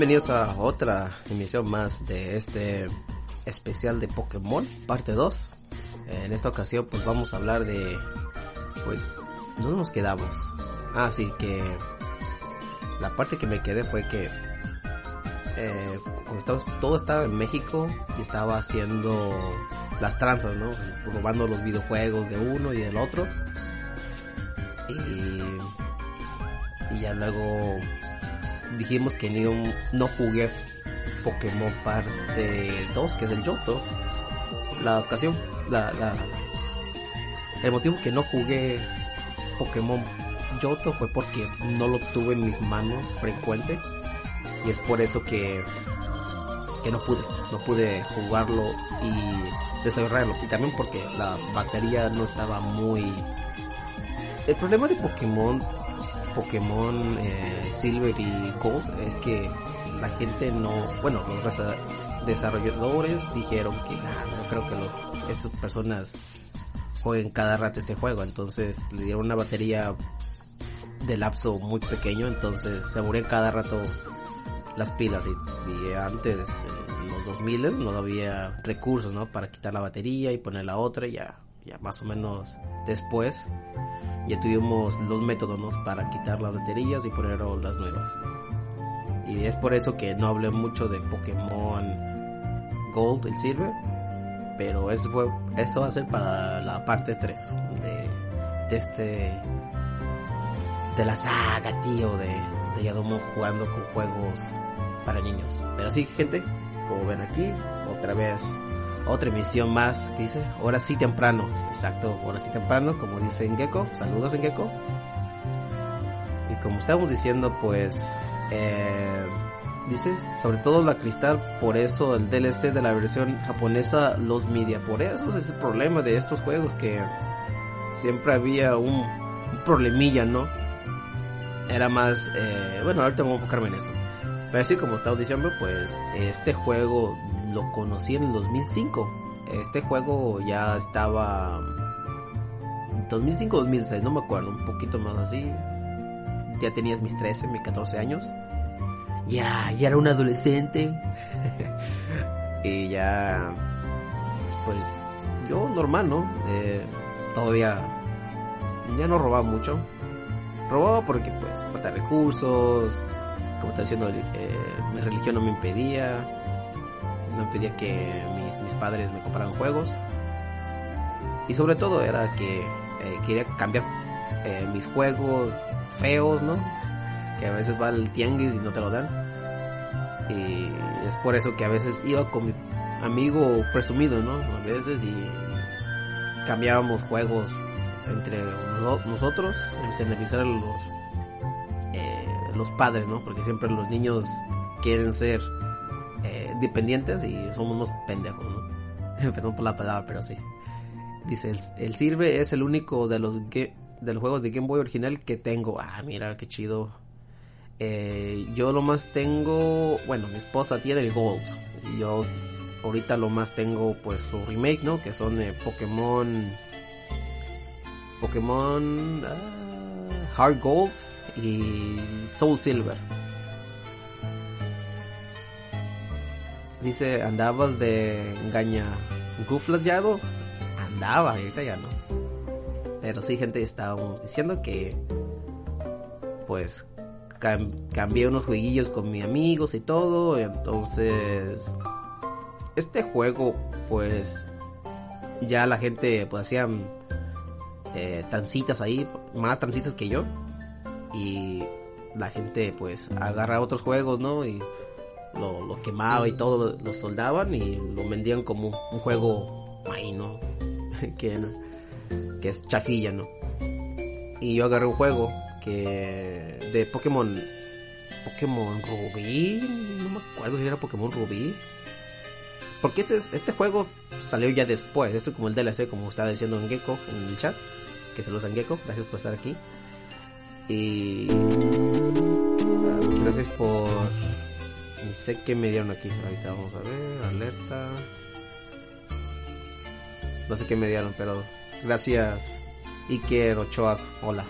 bienvenidos a otra emisión más de este especial de Pokémon, parte 2. En esta ocasión pues vamos a hablar de, pues, ¿dónde nos quedamos? Ah, sí, que la parte que me quedé fue que eh, todo estaba en México y estaba haciendo las tranzas, ¿no? Robando los videojuegos de uno y del otro. Y, y ya luego dijimos que no, no jugué Pokémon parte 2, que es el Yoto. La ocasión, la, la, el motivo que no jugué Pokémon Yoto fue porque no lo tuve en mis manos frecuente. Y es por eso que, que no pude, no pude jugarlo y desarrollarlo. Y también porque la batería no estaba muy... El problema de Pokémon Pokémon eh, Silver y Gold es que la gente no, bueno, los desarrolladores dijeron que no creo que estas personas jueguen cada rato este juego, entonces le dieron una batería de lapso muy pequeño, entonces se aburrían cada rato las pilas y, antes en los 2000 no había recursos, ¿no? Para quitar la batería y poner la otra ya, ya más o menos después ya tuvimos los métodos para quitar las baterías y poner las nuevas. Y es por eso que no hablé mucho de Pokémon Gold y Silver. Pero eso, eso va a ser para la parte 3 de, este. de la saga, tío, de, de Yadomo jugando con juegos para niños. Pero sí, gente, como ven aquí, otra vez otra emisión más dice, ahora sí temprano, exacto, ahora sí temprano, como dice en Gecko, saludos en Gecko. Y como estamos diciendo, pues, eh, dice, sobre todo la cristal, por eso el DLC de la versión japonesa los media, por eso es el problema de estos juegos, que siempre había un, problemilla, ¿no? Era más, eh, bueno, ahorita vamos a enfocarme en eso. Pero así como estaba diciendo, pues este juego lo conocí en el 2005. Este juego ya estaba 2005-2006, no me acuerdo, un poquito más así. Ya tenías mis 13, mis 14 años. Ya, ya era un adolescente. y ya, pues yo normal, ¿no? Eh, todavía ya no robaba mucho. Robaba porque pues falta recursos, como está diciendo, eh, mi religión no me impedía no pedía que mis, mis padres me compraran juegos. Y sobre todo era que eh, quería cambiar eh, mis juegos feos, ¿no? Que a veces va al tianguis y no te lo dan. Y es por eso que a veces iba con mi amigo presumido, ¿no? A veces y cambiábamos juegos entre nosotros, beneficiar a los, eh, los padres, ¿no? Porque siempre los niños quieren ser eh, dependientes y somos unos pendejos, ¿no? Por la palabra, pero sí. Dice, el, Sirve es el único de los, de los juegos de Game Boy original que tengo. Ah, mira, qué chido. Eh, yo lo más tengo, bueno, mi esposa tiene el Gold. Y yo ahorita lo más tengo, pues, los remakes, ¿no? Que son eh, Pokémon... Pokémon... Ah, Heart Gold y Soul Silver. Dice, ¿andabas de engaña guflas ya? Andaba, ahorita ya no. Pero sí, gente, estábamos diciendo que pues cambié unos jueguillos con mis amigos y todo. entonces, este juego, pues, ya la gente pues hacían eh, tancitas ahí, más tancitas que yo. Y la gente pues agarra otros juegos, ¿no? Y lo, quemaba y todo, lo, soldaban y lo vendían como un juego ahí, ¿no? que, que es chafilla, ¿no? Y yo agarré un juego que de Pokémon Pokémon Rubí, no me acuerdo si era Pokémon Rubí. Porque este, este juego salió ya después, esto es como el DLC, como estaba diciendo en Gecko en el chat, que los en Gecko, gracias por estar aquí. Y gracias por sé qué me dieron aquí. Ahorita vamos a ver. Alerta. No sé qué me dieron, pero gracias Iker Ochoa. Hola.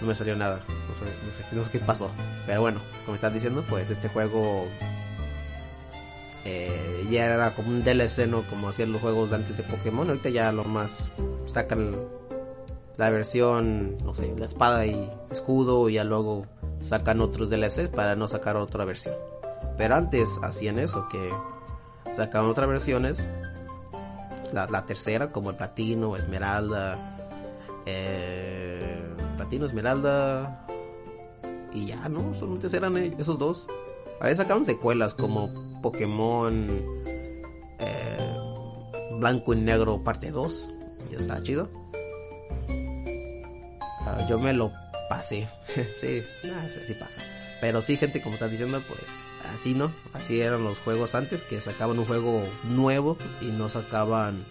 no me salió nada. No sé, no sé, qué pasó. Pero bueno, como estás diciendo, pues este juego eh, ya era como un DLC, ¿no? Como hacían los juegos antes de Pokémon. Ahorita ya lo más sacan la versión, no sé, la espada y escudo y ya luego sacan otros DLCs para no sacar otra versión. Pero antes hacían eso, que sacaban otras versiones. La, tercera, como el platino, esmeralda, eh, platino, esmeralda. Y ya, ¿no? Solamente eran esos dos. A veces sacaban secuelas como Pokémon eh, Blanco y Negro parte 2. Y está chido. Ah, yo me lo pasé. sí, así pasa. Pero sí, gente, como estás diciendo, pues así no. Así eran los juegos antes, que sacaban un juego nuevo y no sacaban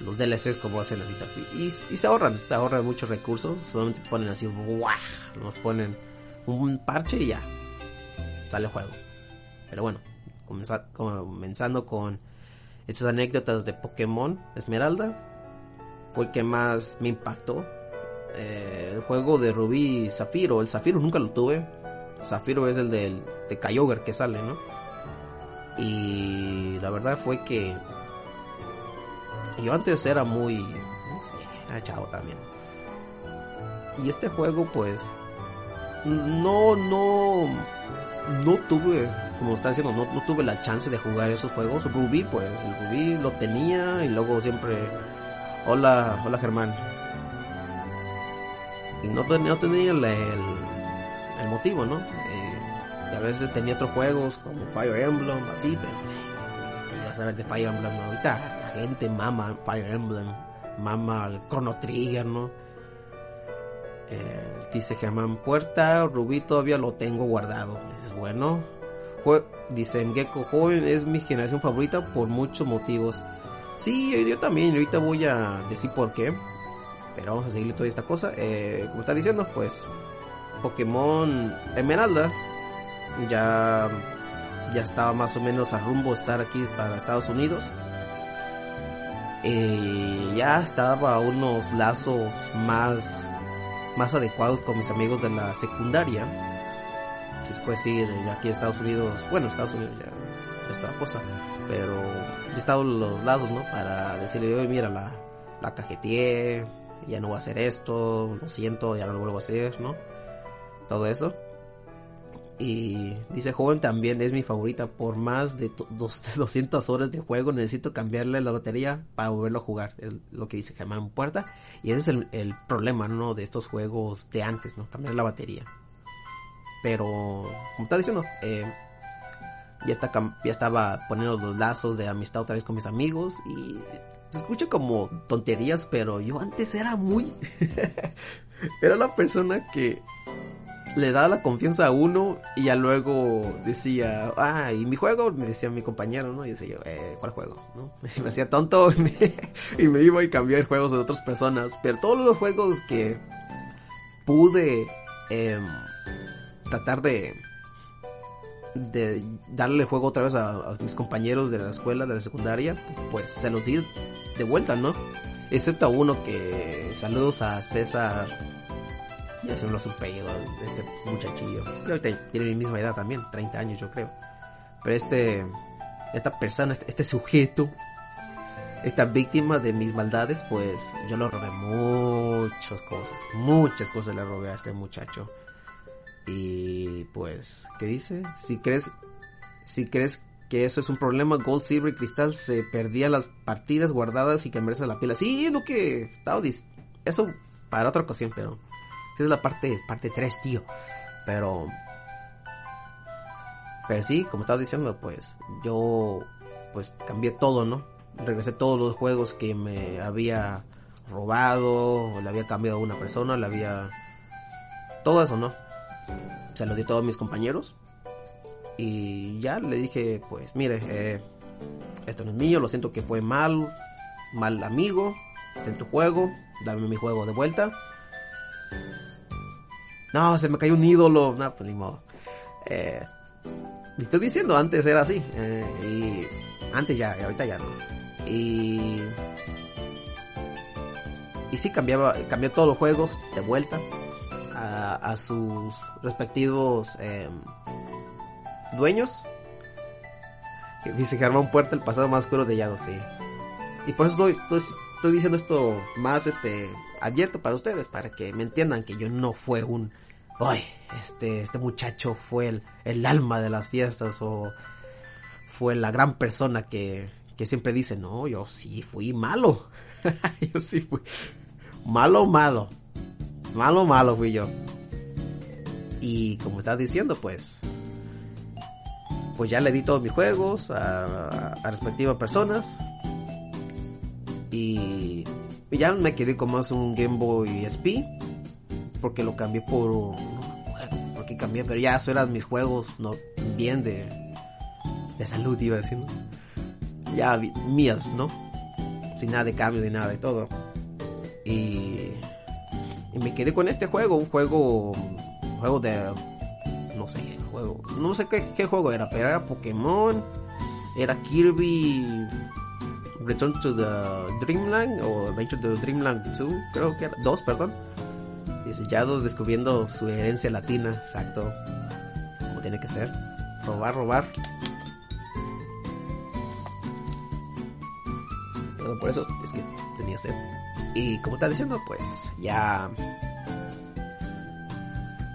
los DLCs como hacen ahorita. Y, y se ahorran, se ahorran muchos recursos. Solamente ponen así, ¡guau! Nos ponen un parche y ya. Sale el juego. Pero bueno, comenzando con estas anécdotas de Pokémon Esmeralda. Fue el que más me impactó eh, el juego de Rubí Zafiro. El Zafiro nunca lo tuve. Zafiro es el del, de Kyogre que sale, ¿no? Y la verdad fue que yo antes era muy, no sé, era chavo también. Y este juego pues no, no, no tuve, como está diciendo, no, no tuve la chance de jugar esos juegos. Rubí pues, el Rubí lo tenía y luego siempre, hola, hola Germán, y no, no tenía el, el, motivo, ¿no? Eh, a veces tenía otros juegos como Fire Emblem, así, pero quería saber de Fire Emblem, Ahorita la gente mama Fire Emblem, mama el Chrono Trigger, ¿no? Eh, dice Germán Puerta, Rubí todavía lo tengo guardado. Dices, bueno, dice Gecko Joven es mi generación favorita por muchos motivos. Sí, yo también, ahorita voy a decir por qué. Pero vamos a seguirle toda esta cosa. Eh, como está diciendo, pues Pokémon Emeralda ya, ya estaba más o menos a rumbo estar aquí para Estados Unidos. Eh, ya estaba unos lazos más, más adecuados con mis amigos de la secundaria. Después ir aquí a Estados Unidos, bueno, Estados Unidos ya, la cosa, pero ya estaban los lazos, ¿no? Para decirle, oye, mira, la, la cajeteé, ya no voy a hacer esto, lo siento, ya no lo vuelvo a hacer, ¿no? Todo eso. Y dice joven también es mi favorita. Por más de 200 horas de juego necesito cambiarle la batería para volverlo a jugar. Es lo que dice Germán Puerta. Y ese es el, problema, ¿no? De estos juegos de antes, ¿no? Cambiar la batería. Pero, como está diciendo, eh, ya, está, ya estaba poniendo los lazos de amistad otra vez con mis amigos. Y se escucha como tonterías, pero yo antes era muy... era la persona que le daba la confianza a uno y ya luego decía, ah, y mi juego, me decía mi compañero, ¿no? Y decía yo, eh, ¿cuál juego? ¿No? me hacía tonto y me, iba a cambiar juegos de otras personas, pero todos los juegos que pude em, tratar de de darle juego otra vez a, mis compañeros de la escuela, de la secundaria, pues se los di de vuelta, ¿no? Excepto a uno que saludos a César. Ya se me lo apellido este muchachillo. Creo que tiene mi misma edad también, 30 años yo creo. Pero este, esta persona, este, este sujeto, esta víctima de mis maldades, pues yo le robé muchas cosas, muchas cosas le robé a este muchacho. Y pues, ¿qué dice? Si crees, si crees que eso es un problema, Gold, Silver y Cristal se perdían las partidas guardadas y cambiarse la pila. Sí, es lo que estaba. Eso para otra ocasión, pero esa es la parte parte 3, tío. Pero pero sí, como estaba diciendo, pues yo pues cambié todo, ¿no? Regresé todos los juegos que me había robado, o le había cambiado a una persona, le había todo eso, ¿no? se lo di a todos mis compañeros. Y ya le dije, pues mire, eh, esto no es mío, lo siento que fue mal, mal amigo, en tu juego, dame mi juego de vuelta. No, se me cayó un ídolo, no, pues ni modo. Eh, estoy diciendo, antes era así, eh, y antes ya, ahorita ya no. Y... Y sí cambiaba, cambié todos los juegos de vuelta a, sus respectivos em, dueños. Dice Germán Puerta, el pasado más oscuro de Yado, sí. Y por eso estoy, estoy, diciendo esto más este abierto para ustedes, para que me entiendan que yo no fue un... Ay, este, este muchacho fue el, el alma de las fiestas o fue la gran persona que, que siempre dice, no, yo sí fui malo. yo sí fui malo, malo. Malo, malo fui yo. Y como estás diciendo, pues. Pues ya le di todos mis juegos a, respectivas personas. Y, ya me quedé con más un Game Boy SP. Porque lo cambié por. No me acuerdo por qué cambié, pero ya eso eran mis juegos, no bien de. De salud, iba decir. Ya mías, ¿no? Sin nada de cambio ni nada de todo. Y y me quedé con este juego, un juego, un juego de, no sé, qué, juego era, pero era Pokémon, era Kirby Return to the Dreamland o Adventure to the Dreamland 2, creo que era, 2, perdón. Dice, ya descubriendo su herencia latina, exacto, como tiene que ser. Robar, robar. Pero por eso es que tenía sed. Y como está diciendo, pues ya.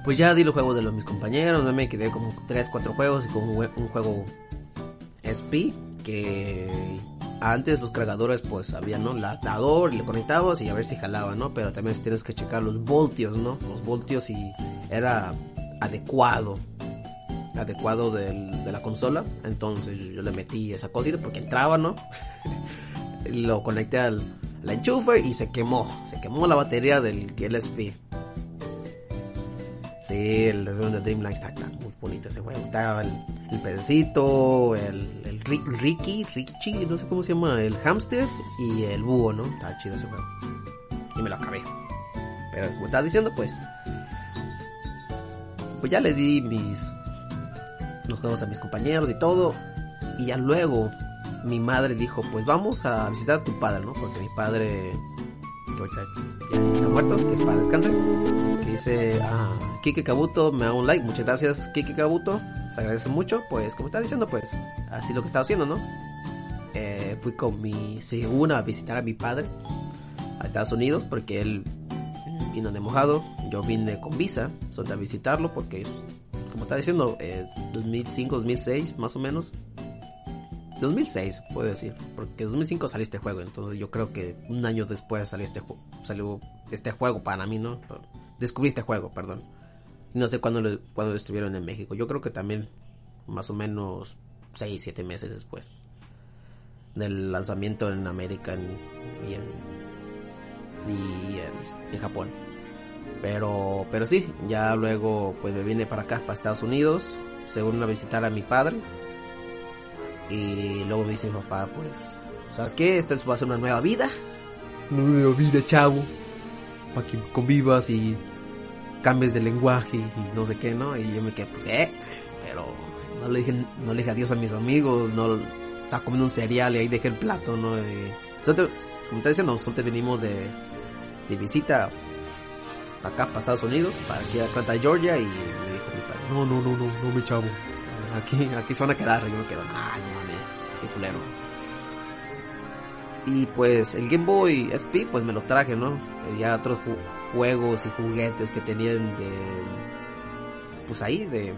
Pues ya di los juegos de los mis compañeros. Me quedé como 3, 4 juegos y con un, juego SP. Que antes los cargadores, pues había, ¿no? La atador le conectabas y a ver si jalaba, ¿no? Pero también tienes que checar los voltios, ¿no? Los voltios y era adecuado adecuado del, de la consola. Entonces yo le metí esa cosita porque entraba, ¿no? lo conecté al, la enchufe y se quemó. Se quemó la batería del GLSP. Sí, el de Dreamland está, muy bonito ese juego. Está el, el pedacito, el, el Ricky, Richie, no sé cómo se llama, el hamster y el búho, ¿no? Está chido ese juego. Y me lo acabé. Pero como estaba diciendo, pues. Pues ya le di mis. Los juegos a mis compañeros y todo. Y ya luego mi madre dijo, pues vamos a visitar a tu padre, ¿no? Porque mi padre, que está muerto, que es para descansar, dice, ah, Kike Kabuto, me da un like, muchas gracias Kike Kabuto, se agradece mucho, pues como está diciendo, pues así lo que estaba haciendo, ¿no? Eh, fui con mi segunda a visitar a mi padre a Estados Unidos porque él vino de mojado, yo vine con visa, solo a visitarlo porque, como está diciendo, eh, 2005, 2006 más o menos, 2006, puedo decir, porque 2005 salió este juego, entonces yo creo que un año después salió este, salió este juego para mí, ¿no? Descubrí este juego, perdón. No sé cuándo lo, cuándo estuvieron en México, yo creo que también más o menos 6, 7 meses después del lanzamiento en América y, en, y en, Japón. Pero, pero sí, ya luego pues me vine para acá, para Estados Unidos, según a visitar a mi padre y luego me dice mi papá, pues, ¿sabes qué? Esto va a ser una nueva vida. Una nueva vida, chavo. Para que convivas y cambies de lenguaje y no sé qué, ¿no? Y yo me quedé, pues, ¿eh? Pero no le dije, no le dije adiós a mis amigos, no estaba comiendo un cereal y ahí dejé el plato, ¿no? Y, como está diciendo, nosotros venimos de, de visita para acá, para Estados Unidos, para aquí a Atlanta, Georgia, y me dijo mi padre, no, no, no, no, no, mi chavo aquí, aquí se van a quedar. Yo me quedo, ah, no mames, qué culero. Y pues el Game Boy SP, pues me lo traje, ¿no? Ya otros juegos y juguetes que tenían de. Pues ahí, de.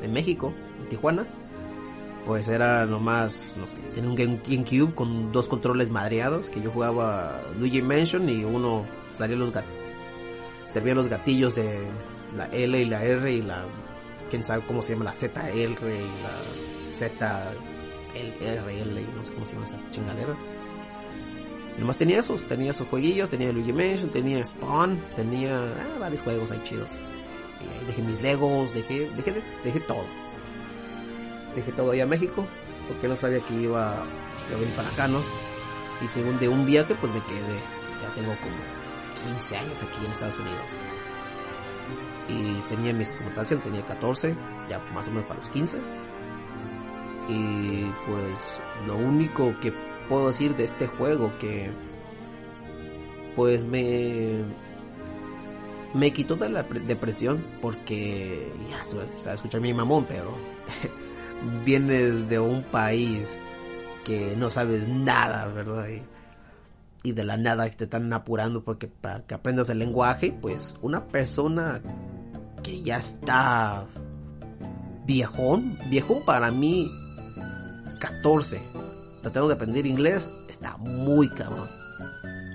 De México, en Tijuana. Pues era nomás, no sé, tenía un GameCube con dos controles madreados que yo jugaba Luigi Mansion y uno salía los. Servían los gatillos de la L y la R y la quién sabe cómo se llama la ZL y la ZLRL y no sé cómo se llaman esas chingaderas. Y nomás tenía esos, tenía esos jueguillos, tenía Luigi Mansion, tenía Spawn, tenía ah, varios juegos ahí chidos. Dejé mis Legos, dejé, dejé, dejé todo. Dejé todo ahí a México, porque no sabía que iba, a venir para acá, ¿no? Y según de un viaje, pues me quedé. Ya tengo como 15 años aquí en Estados Unidos y tenía mis computación tenía 14, ya más o menos para los 15. Y pues lo único que puedo decir de este juego que pues me me quitó de la depresión porque ya se va a mi mamón, pero vienes de un país que no sabes nada, ¿verdad? Y, de la nada te están apurando porque para que aprendas el lenguaje, pues una persona que ya está viejón, viejón para mí 14, tratando de aprender inglés, está muy cabrón.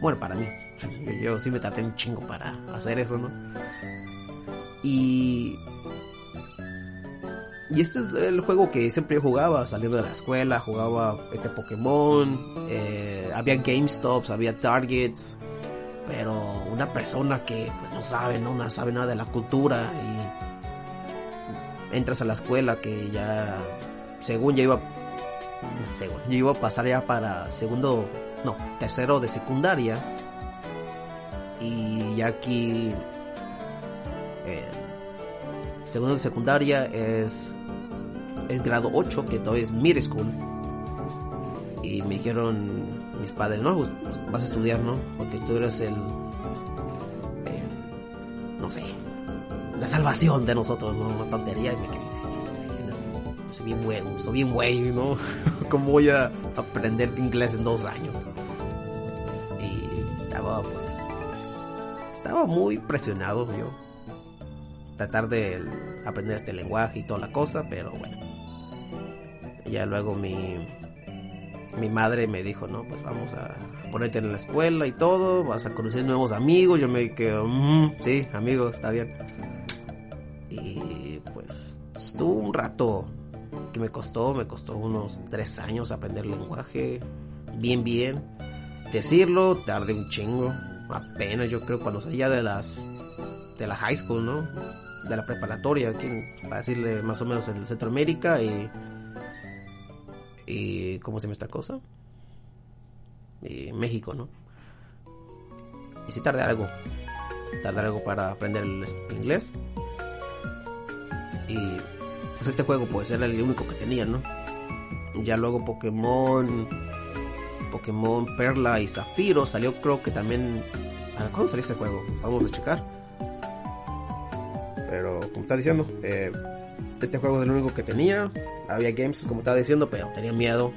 Bueno, para mí. Yo sí me traté un chingo para hacer eso, ¿no? Y y este es el juego que siempre yo jugaba, saliendo de la escuela, jugaba este Pokémon, eh, había GameStops, había Targets, pero una persona que pues, no sabe, ¿no? no sabe nada de la cultura y entras a la escuela que ya, según ya iba, según, yo iba a pasar ya para segundo, no, tercero de secundaria y ya aquí... Eh, segundo de secundaria es el grado 8, que todavía es middle school. Y me dijeron mis padres, no, pues, pues, vas a estudiar, ¿no? Porque tú eres el, no sé, la salvación de nosotros, ¿no? Una tontería. Y me quedé, soy bien bueno, soy bien güey, ¿no? ¿Cómo voy a aprender inglés en dos años? Y estaba, pues, estaba muy presionado yo. Tratar de aprender este lenguaje y toda la cosa, pero bueno ya luego mi, mi madre me dijo, no, pues vamos a ponerte en la escuela y todo, vas a conocer nuevos amigos. Yo me quedo, mm, sí, amigos, está bien. Y pues estuvo un rato me costó, me costó unos tres años aprender lenguaje, bien, bien. Decirlo, tardé un chingo, apenas yo creo cuando salía de las, de la high school, ¿no? De la preparatoria, aquí, para decirle más o menos en Centroamérica y y ¿cómo se llama esta cosa? Y México, ¿no? Y si tarde algo, tarde algo para aprender el inglés. Y pues este juego pues era el único que tenía, ¿no? Ya luego Pokémon, Pokémon Perla y Zafiro salió creo que también... ¿Cuándo salió este juego? Vamos a checar. Pero como está diciendo, eh, este juego es el único que tenía. Había games, como estaba diciendo, pero tenía miedo.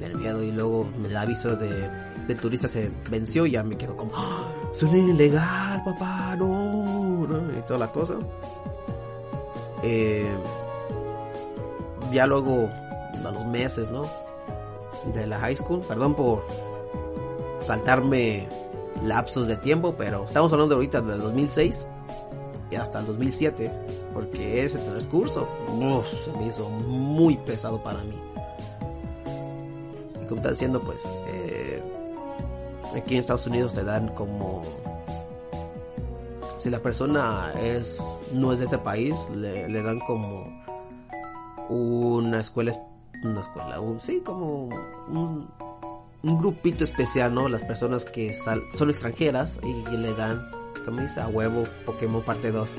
Tenía miedo y luego el aviso de, turista se venció y ya me quedo como, ¡Ah! Suena ilegal, papá, no, y toda la cosa. Eh, ya luego, a los meses, ¿no? De la high school, perdón por saltarme lapsos de tiempo, pero estamos hablando ahorita del 2006 y hasta el 2007 porque ese transcurso se me hizo muy pesado para mí. Y como está diciendo, pues, eh, aquí en Estados Unidos te dan como... Si la persona es no es de este país, le, dan como una escuela, una escuela, un, sí, como un, grupito especial, ¿no? Las personas que son extranjeras y, le dan, como dice, a huevo Pokémon parte 2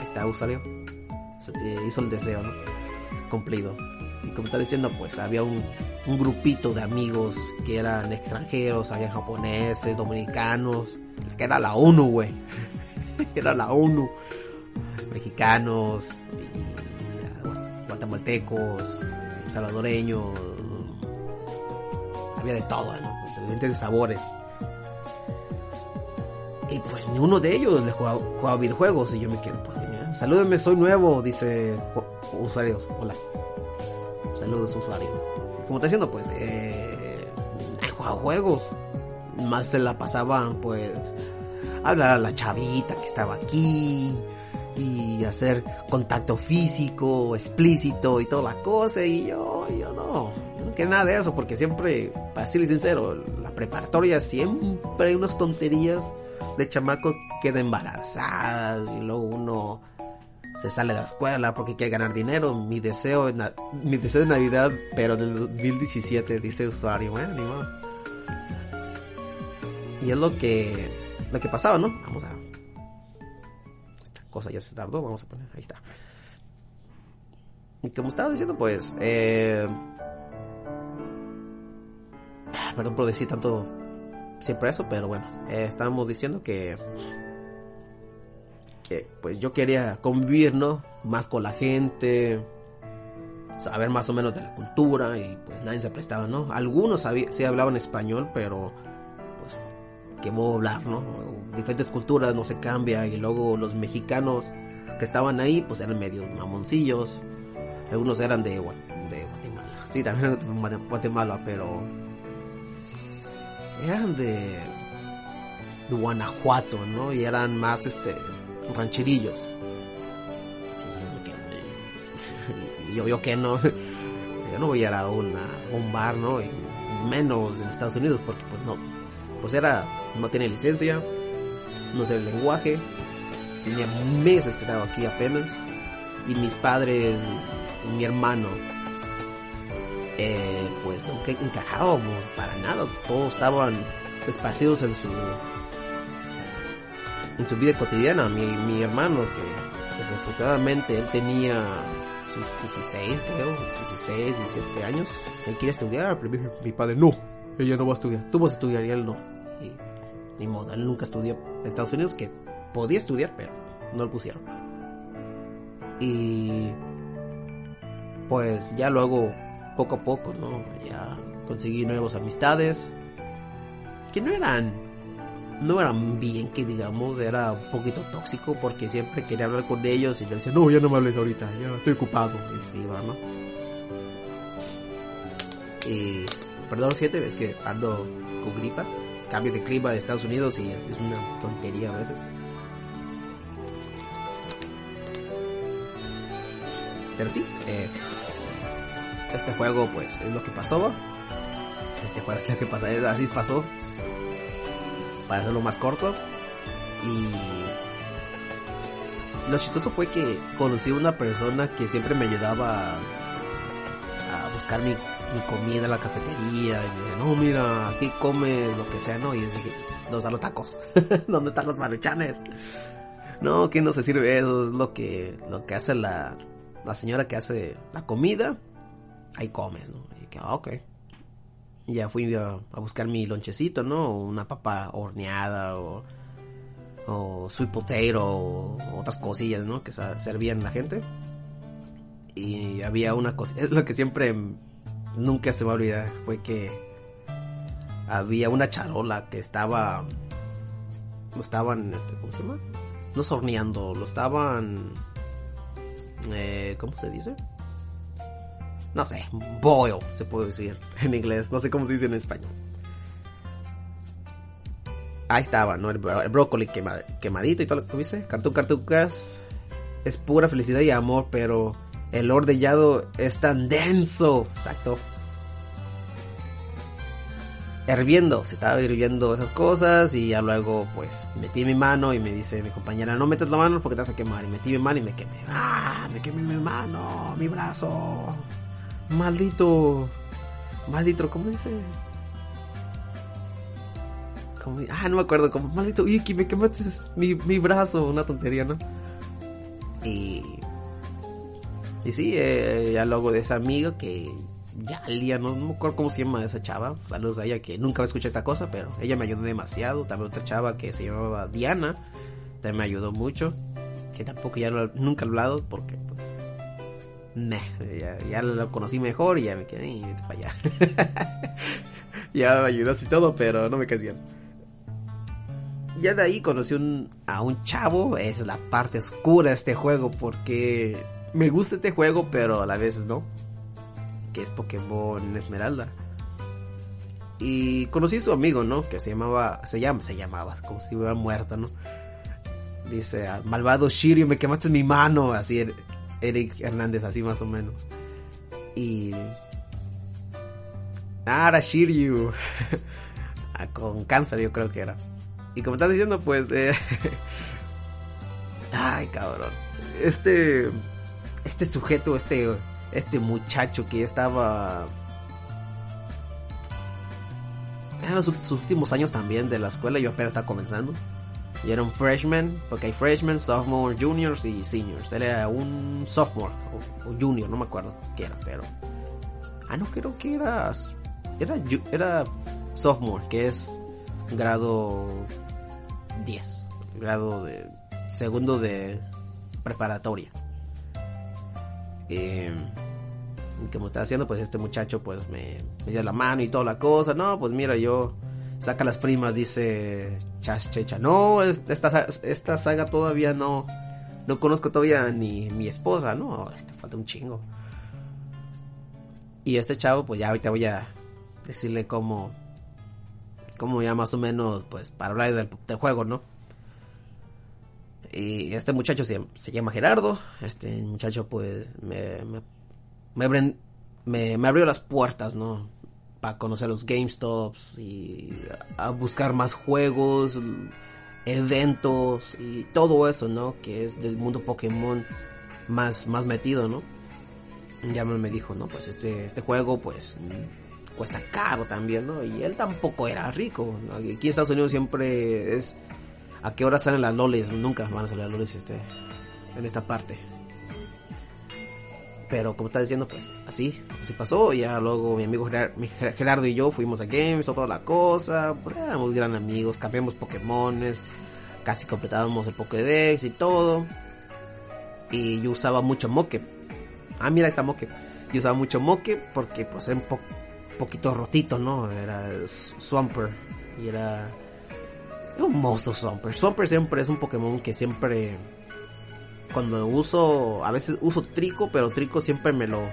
está usuario. Se hizo el deseo, ¿no? Cumplido. Como está diciendo, pues había un, grupito de amigos que eran extranjeros, había japoneses, dominicanos, que era la ONU, güey. era la ONU. Mexicanos, guatemaltecos, salvadoreños. Había de todo, ¿no? Diferentes sabores. Y pues ni uno de ellos le jugaba, jugaba videojuegos y yo me quedo, pues Salúdenme, soy nuevo, dice usuarios. Hola. Saludos, usuario. Como está diciendo, pues, eh, jugado juegos. Más se la pasaban, pues, hablar a la chavita que estaba aquí y hacer contacto físico, explícito y toda la cosa. Y yo, yo no, quiero nada de eso, porque siempre, para serle sincero, la preparatoria siempre hay unas tonterías de chamaco queda embarazadas y luego uno se sale de la escuela porque quiere ganar dinero. Mi deseo, mi deseo de Navidad, pero del 2017, dice usuario, bueno, ni modo. Y es lo que, lo que pasaba, ¿no? Vamos a... Esta cosa ya se tardó, vamos a poner, ahí está. Y como estaba diciendo, pues, eh... Perdón por decir tanto siempre eso, pero bueno, eh, estábamos diciendo que pues yo quería convivir, ¿no? Más con la gente, saber más o menos de la cultura y pues nadie se prestaba, ¿no? Algunos sí hablaban español, pero pues voy a hablar, ¿no? Diferentes culturas no se cambia y luego los mexicanos que estaban ahí pues eran medio mamoncillos, algunos eran de, Guatemala, sí, también eran de Guatemala, pero eran de Guanajuato, ¿no? Y eran más este rancherillos. Y yo, yo que no, yo no voy a ir a, una, un bar, ¿no? Menos en Estados Unidos, porque pues no, pues era, no tenía licencia, no sé el lenguaje, tenía meses que estaba aquí apenas, y mis padres, y mi hermano, eh, pues no encajábamos para nada, todos estaban esparcidos en su en su vida cotidiana. Mi, mi hermano, que desafortunadamente él tenía sus 16, creo, 16, 17 años, él quiere estudiar, pero mi padre, no, ella no va a estudiar, tú vas a estudiar y él no. Y ni modo, él nunca estudió en Estados Unidos, que podía estudiar, pero no lo pusieron. Y pues ya luego, poco a poco, ¿no? Ya conseguí nuevas amistades que no eran no eran bien que digamos, era un poquito tóxico porque siempre quería hablar con ellos y yo decía, no, ya no me hables ahorita, ya estoy ocupado. Y va, ¿no? Y, perdón, siete, es que ando con gripa, cambio de clima de Estados Unidos y es una tontería a veces. Pero sí, eh, este juego pues es lo que pasó. Este juego es lo que pasa, así pasó para hacerlo más corto. Y lo chistoso fue que conocí a una persona que siempre me ayudaba a, buscar mi, comida en la cafetería. Y me dice, no, mira, aquí comes lo que sea, ¿no? Y yo dije, ¿dónde están los tacos? ¿Dónde están los maruchanes? No, aquí no se sirve eso, es lo que, lo que hace la, la señora que hace la comida. Ahí comes, ¿no? Y que, ah, ok ya fui a, buscar mi lonchecito, ¿no? Una papa horneada o, o sweet potato o otras cosillas, ¿no? Que servían la gente. Y había una cosa, es lo que siempre nunca se me va a olvidar, fue que había una charola que estaba, lo estaban, este, ¿cómo se llama? No horneando, lo estaban, eh, ¿cómo se dice? No sé, boil, se puede decir en inglés, no sé cómo se dice en español. Ahí estaba, ¿no? El, brócoli quemadito y todo lo que tuviste. Cartu Cartucas es pura felicidad y amor, pero el ordellado es tan denso. Exacto. Hirviendo, se estaba hirviendo esas cosas y ya luego pues metí mi mano y me dice mi compañera, no metas la mano porque te vas a quemar. Y metí mi mano y me quemé. ¡Ah! Me quemé mi mano, mi brazo. Maldito. Maldito, ¿cómo dice? ah, no me acuerdo, como maldito Iki, me quemaste mi, mi brazo, una tontería, ¿no? Y. Y sí, eh, ya luego de esa amiga que ya al día, no, me acuerdo cómo se llama esa chava. Saludos a ella que nunca escuché esta cosa, pero ella me ayudó demasiado. También otra chava que se llamaba Diana, también me ayudó mucho. Que tampoco ya nunca he hablado porque ya, lo conocí mejor y ya me quedé y para allá. ya me ayudas y todo, pero no me caes bien. Ya de ahí conocí a un chavo, es la parte oscura de este juego porque me gusta este juego, pero a la vez no. Que es Pokémon Esmeralda. Y conocí a su amigo, ¿no? Que se llamaba, se llama, se llamaba, como si hubiera muerto, ¿no? Dice, malvado Shiryu, me quemaste mi mano, así Eric Hernández, así más o menos. Y. Ah, Shiryu. Ah, con cáncer, yo creo que era. Y como estás diciendo, pues. Eh... Ay, cabrón. Este. Este sujeto, este. Este muchacho que estaba. En sus últimos años también de la escuela, yo apenas estaba comenzando. Y era un freshman, porque hay freshmen, sophomore, juniors y seniors. Él era un sophomore o, junior, no me acuerdo qué era, pero. Ah, no, creo que era. Era, era sophomore, que es grado 10, grado de segundo de preparatoria. Eh, como está haciendo, pues este muchacho pues me, me dio la mano y toda la cosa. No, pues mira, yo saca las primas, dice Chas No, esta, esta saga todavía no, no conozco todavía ni mi esposa, no, este falta un chingo. Y este chavo, pues ya ahorita voy a decirle cómo, cómo ya más o menos, pues para hablar del, juego, ¿no? Y este muchacho se, se, llama Gerardo. Este muchacho, pues, me, me, me, me, abrió las puertas, ¿no? Para conocer los GameStops y a buscar más juegos, eventos y todo eso, ¿no? Que es del mundo Pokémon más, más metido, ¿no? Ya me dijo, no, pues este, este juego, pues cuesta caro también, ¿no? Y él tampoco era rico. Aquí en Estados Unidos siempre es a qué hora salen las loles, nunca van a salir las loles este, en esta parte. Pero como está diciendo, pues así, así pasó. Ya luego mi amigo Gerardo y yo fuimos a Games, toda la cosa. Pues, éramos gran amigos, cambiamos Pokémones, casi completábamos el Pokédex y todo. Y yo usaba mucho Moke. Ah, mira esta Moke. Yo usaba mucho Moke porque pues era un poquito rotito, ¿no? Era Swamper. Y era... Era un monstruo Swamper. Swamper siempre es un Pokémon que siempre cuando uso, a veces uso Trico, pero Trico siempre me lo,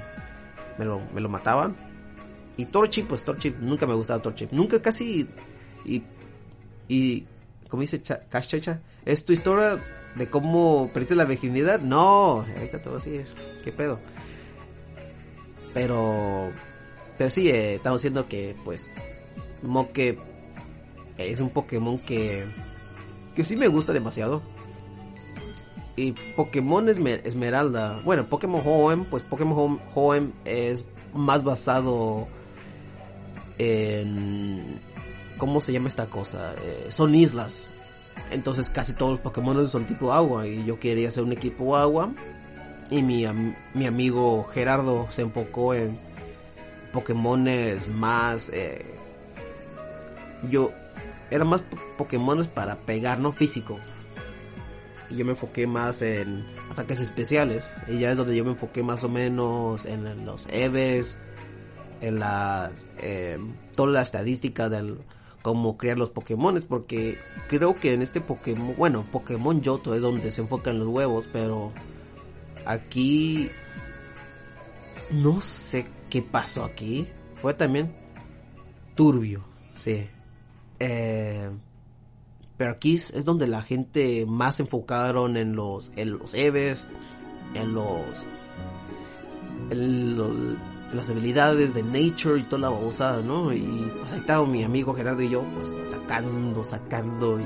me lo, me lo mataba. Y Torchip, pues Torchip, nunca me gustaba Torchip. Nunca casi, y, y, como dice Cash Checha, ¿es tu historia de cómo perdiste la virginidad? No, ahorita te voy a decir, qué pedo. Pero, pero sí, eh, estamos diciendo que, pues, Moque es un Pokémon que, que sí me gusta demasiado y Pokémon Esmeralda, bueno, Pokémon Home, pues Pokémon Home es más basado en... ¿Cómo se llama esta cosa? Eh, son islas. Entonces casi todos los Pokémon son tipo agua y yo quería hacer un equipo agua. Y mi, mi amigo Gerardo se enfocó en Pokémones más... Eh, yo... Era más Pokémones para pegar, no físico y yo me enfoqué más en ataques especiales. Y ya es donde yo me enfoqué más o menos en los EVEs, en las eh, toda la estadística del cómo crear los Pokémon, porque creo que en este Pokémon, bueno, Pokémon Yoto es donde se enfocan los huevos, pero aquí no sé qué pasó aquí. Fue también turbio, sí. Eh, pero aquí es donde la gente más se enfocaron en los, en los EVEs, en los, en las habilidades de Nature y toda la babosada, ¿no? Y pues ahí estaba mi amigo Gerardo y yo, pues sacando, sacando y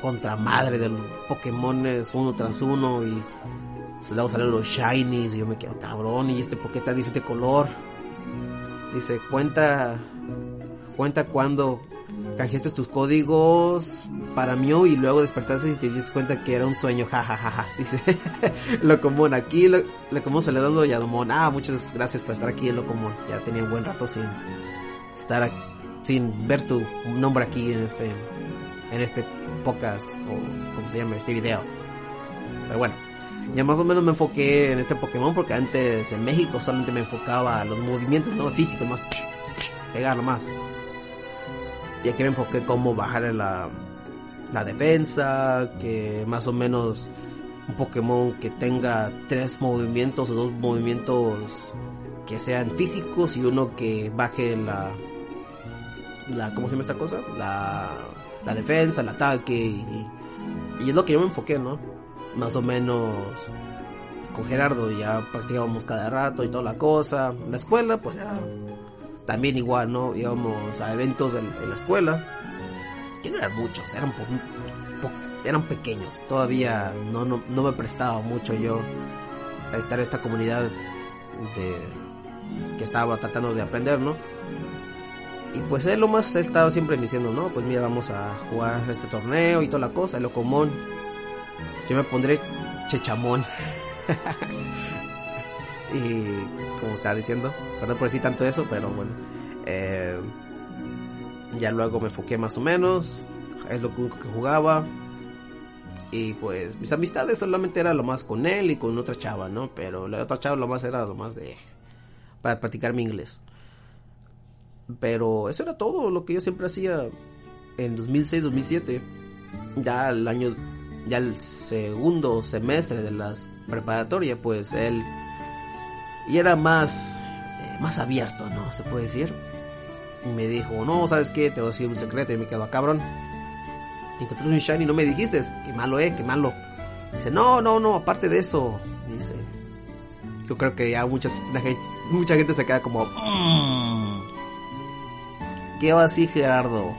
contra madre de los Pokémones uno tras uno y pues, luego salen los Shinies y yo me quedo cabrón y este Poké está de diferente color. Dice, cuenta, cuenta cuando canjeaste tus códigos para mí y luego despertaste y te diste cuenta que era un sueño, jajajaja. Dice lo común aquí, lo, común se le dando y a Ah, muchas gracias por estar aquí en lo común. Ya tenía un buen rato sin estar sin ver tu nombre aquí en este en este podcast o como se llama este video. Pero bueno, ya más o menos me enfoqué en este Pokémon porque antes en México solamente me enfocaba a los movimientos no físicos, más pegarlo más. Y aquí me enfoqué cómo bajar la, la defensa, que más o menos un Pokémon que tenga tres movimientos o dos movimientos que sean físicos y uno que baje la, la ¿cómo se llama esta cosa? La, la defensa, el ataque y, y es lo que yo me enfoqué, ¿no? Más o menos con Gerardo ya practicábamos cada rato y toda la cosa. La escuela pues era también igual, ¿no? Íbamos a eventos en, la escuela, que no eran muchos, eran, eran pequeños, todavía no, no, no me prestaba mucho yo a estar en esta comunidad de que estaba tratando de aprender, ¿no? Y pues él lo más él estaba siempre diciendo, no, pues mira, vamos a jugar este torneo y toda la cosa, lo común. Yo me pondré chechamón. y como estaba diciendo, perdón por decir tanto eso, pero bueno. Eh, Ya luego me enfoqué más o menos. Es lo único que jugaba. Y pues mis amistades solamente era lo más con él y con otra chava, ¿no? Pero la otra chava lo más era lo más de... Para practicar mi inglés. Pero eso era todo lo que yo siempre hacía en 2006, 2007. Ya el año, ya el segundo semestre de la preparatoria, pues él... Y era más, eh, más abierto, ¿no? Se puede decir. Y me dijo, no, ¿sabes qué? Te voy a decir un secreto y me quedo, cabrón encontré un shiny no me dijiste, qué malo eh, qué malo. Dice, no, no, no, aparte de eso, dice, yo creo que ya muchas, mucha gente se queda como, mm, ¿qué va así Gerardo?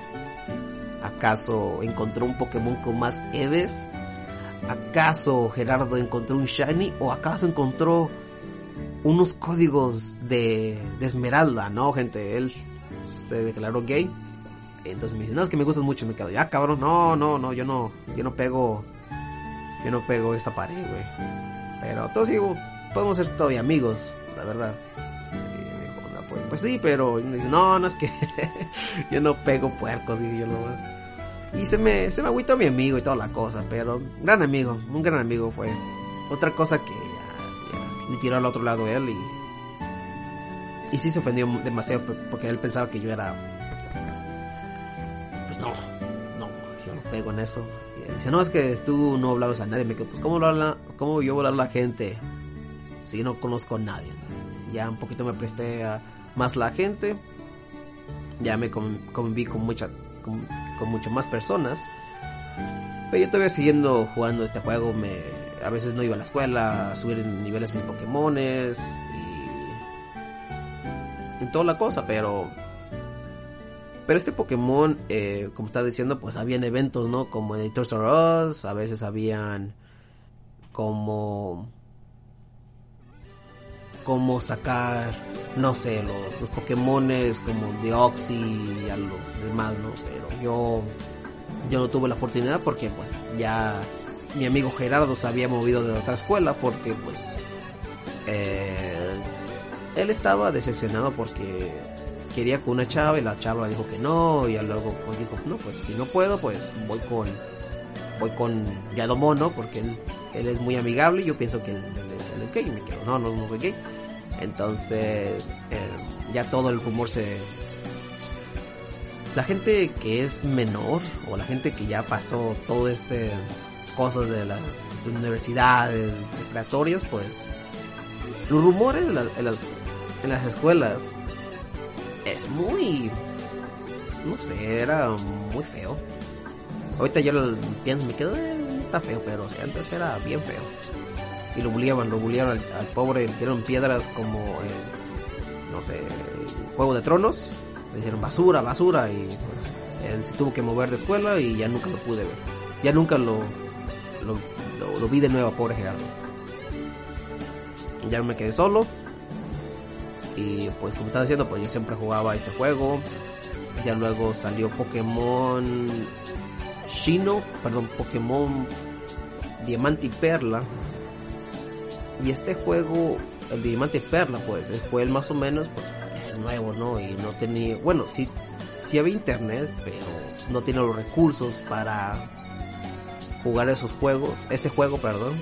¿Acaso encontró un Pokémon con más Eves? ¿Acaso Gerardo encontró un Shiny? ¿O acaso encontró unos códigos de, de Esmeralda? No, gente, él se declaró gay entonces me dice, no, es que me gustas mucho. Me quedo, ya cabrón, no, no, no, yo no, yo no pego, yo no pego esta pared, güey. Pero todos digo, podemos ser todavía amigos, la verdad. Pues, pues, sí, pero y me dice, no, no es que yo no pego puercos y yo no Y se me, se me agüitó mi amigo y toda la cosa, pero gran amigo, un gran amigo fue. Otra cosa que me tiró al otro lado él y, y sí se ofendió demasiado porque él pensaba que yo era no, no, yo no pego en eso. Y dice, no, es que tú no hablabas a nadie. Me quedo, pues, ¿cómo, habla, ¿cómo yo voy a hablar a la gente si no conozco a nadie? Ya un poquito me presté a más la gente. Ya me conviví con, mucha, con, con muchas más personas. Pero yo todavía siguiendo jugando este juego. Me, a veces no iba a la escuela a subir en niveles mis Pokémones. Y, y toda la cosa, pero pero este Pokémon, eh, como estaba diciendo, pues habían eventos, ¿no? Como en Toys R Us, a veces habían como como sacar, no sé, los, los Pokémones como Deoxy y a lo demás, ¿no? Pero yo, yo no tuve la oportunidad porque pues ya mi amigo Gerardo se había movido de otra escuela porque pues eh, él estaba decepcionado porque quería con una chava y la chava dijo que no y luego pues dijo no pues si no puedo pues voy con voy con Yadomono porque él, es muy amigable y yo pienso que él, es gay y me quedo no no no soy gay entonces eh, ya todo el rumor se la gente que es menor o la gente que ya pasó todo este cosas de las universidades preparatorias pues los rumores en, las, en las escuelas es muy... No sé, era muy feo. Ahorita yo lo pienso, me quedo, eh, está feo, pero antes era bien feo. Y lo bulliaban, lo bulliaban al, pobre, le dieron piedras como, no sé, Juego de Tronos. Le dijeron basura, basura, y pues, él se tuvo que mover de escuela y ya nunca lo pude ver. Ya nunca lo, lo, lo vi de nuevo, pobre Gerardo. Ya me quedé solo y pues como estaba diciendo, pues yo siempre jugaba este juego. Ya luego salió Pokémon Shino, perdón, Pokémon Diamante y Perla. Y este juego, el Diamante y Perla, pues fue el más o menos pues, nuevo, ¿no? Y no tenía, bueno, sí, sí había internet, pero no tiene los recursos para jugar esos juegos, ese juego, perdón,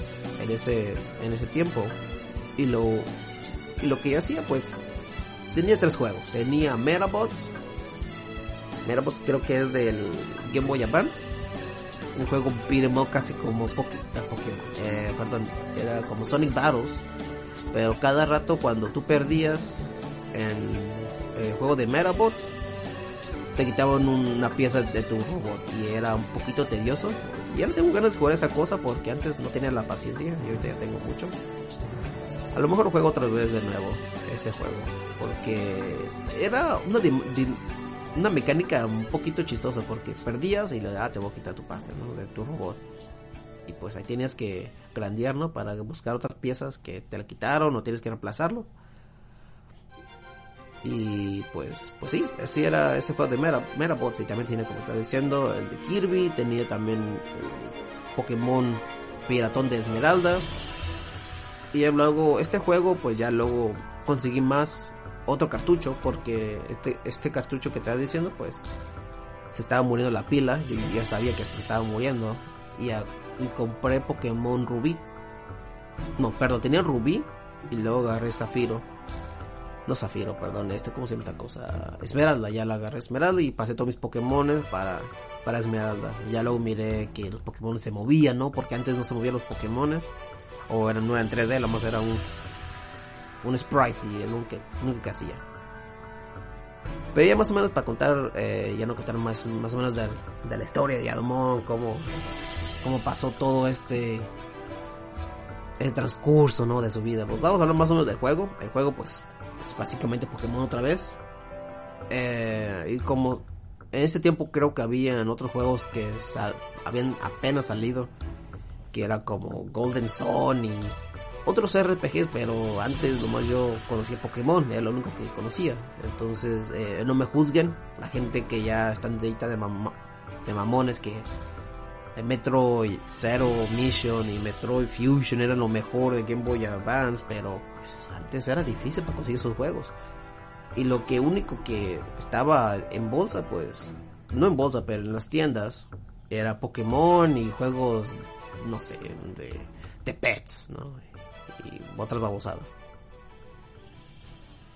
en ese, en ese tiempo. Y lo y lo que yo hacía, pues, tenía tres juegos. Tenía Metabots. Metabots creo que es del Game Boy Advance. Un juego beat'em casi como eh, Pokémon. Eh, perdón, era como Sonic Battles. Pero cada rato cuando tú perdías en el juego de Metabots, te quitaban una pieza de tu robot. Y era un poquito tedioso. Y ahora tengo ganas de jugar esa cosa porque antes no tenía la paciencia y ahorita ya tengo mucho. A lo mejor juego otra vez de nuevo ese juego. Porque era una, una mecánica un poquito chistosa. Porque perdías y le ah, te voy a quitar tu parte de tu robot. Y pues ahí tienes que grandear, ¿no? Para buscar otras piezas que te la quitaron o tienes que reemplazarlo. Y pues, pues sí, así era este juego de Mera, Merabots. Y también tiene, como estaba diciendo, el de Kirby. Tenía también el Pokémon Piratón de Esmeralda. Y luego este juego pues ya luego conseguí más otro cartucho porque este, este cartucho que estaba diciendo pues se estaba muriendo la pila, yo ya sabía que se estaba muriendo y, y compré Pokémon Rubí. No, perdón, tenía Rubí y luego agarré Zafiro. No Zafiro, perdón, este, ¿cómo se llama esta cosa? Esmeralda, ya la agarré Esmeralda y pasé todos mis Pokémon para, para Esmeralda. Ya luego miré que los Pokémon se movían, ¿no? Porque antes no se movían los Pokémon. O eran, no eran 3D, lo más era un, un sprite y el único, que hacía. Pero ya más o menos para contar, eh, ya no contar más, más o menos de, de la historia de Adomon, cómo, cómo pasó todo este el transcurso, ¿no? De su vida. Pues vamos a hablar más o menos del juego. El juego, pues, es básicamente Pokémon otra vez. Eh, y como en ese tiempo creo que había en otros juegos que habían apenas salido, que era como Golden Sun y otros RPGs, pero antes nomás yo conocía Pokémon, era lo único que conocía. Entonces, eh, no me juzguen, la gente que ya están de, de, de mamones que Metroid Zero Mission y Metroid Fusion eran lo mejor de Game Boy Advance, pero pues antes era difícil para conseguir esos juegos. Y lo que único que estaba en bolsa, pues, no en bolsa, pero en las tiendas, era Pokémon y juegos, no sé, de, de pets, ¿no? Y otras babosadas.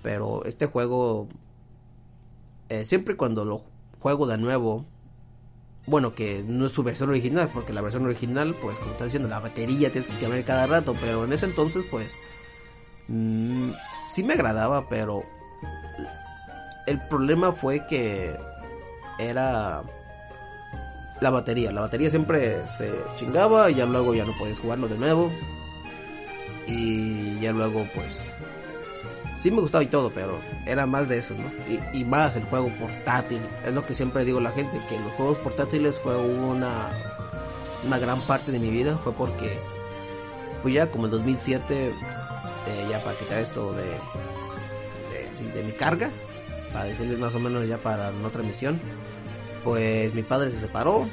Pero este juego, eh, siempre cuando lo juego de nuevo, bueno, que no es su versión original, porque la versión original, pues como está diciendo, la batería tienes que cambiar cada rato, pero en ese entonces, pues, mmm, sí me agradaba, pero el problema fue que era la batería. La batería siempre se chingaba y ya luego ya no podías jugarlo de nuevo. Y ya luego, pues, sí me gustaba y todo, pero era más de eso, ¿no? Y, más el juego portátil. Es lo que siempre digo a la gente, que los juegos portátiles fue una, una gran parte de mi vida. Fue porque, pues ya como en 2007, eh, ya para quitar esto de, de, mi carga, para decirles más o menos ya para otra misión, pues mi padre se separó,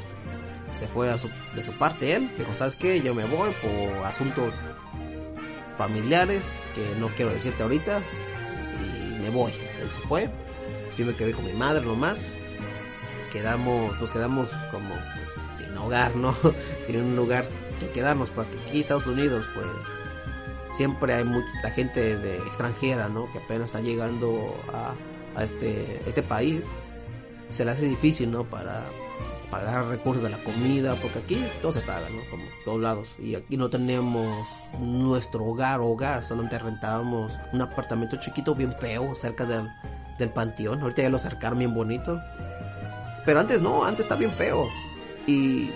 se fue de su parte él, dijo, ¿sabes qué? Yo me voy por asuntos familiares que no quiero decirte ahorita y me voy. Él se fue. Yo me quedé con mi madre nomás. Quedamos, nos quedamos como pues, sin hogar, ¿no? sin un lugar que quedarnos, porque aquí Estados Unidos, pues siempre hay mucha gente de extranjera, ¿no? Que apenas está llegando a, este, este país. Se le hace difícil, ¿no? Para pagar recursos de la comida, porque aquí todo se paga, ¿no? Como todos lados. Y aquí no tenemos nuestro hogar, hogar, solamente rentábamos un apartamento chiquito bien feo cerca del, del panteón. Ahorita ya lo acercaron bien bonito. Pero antes no, antes está bien feo. Y.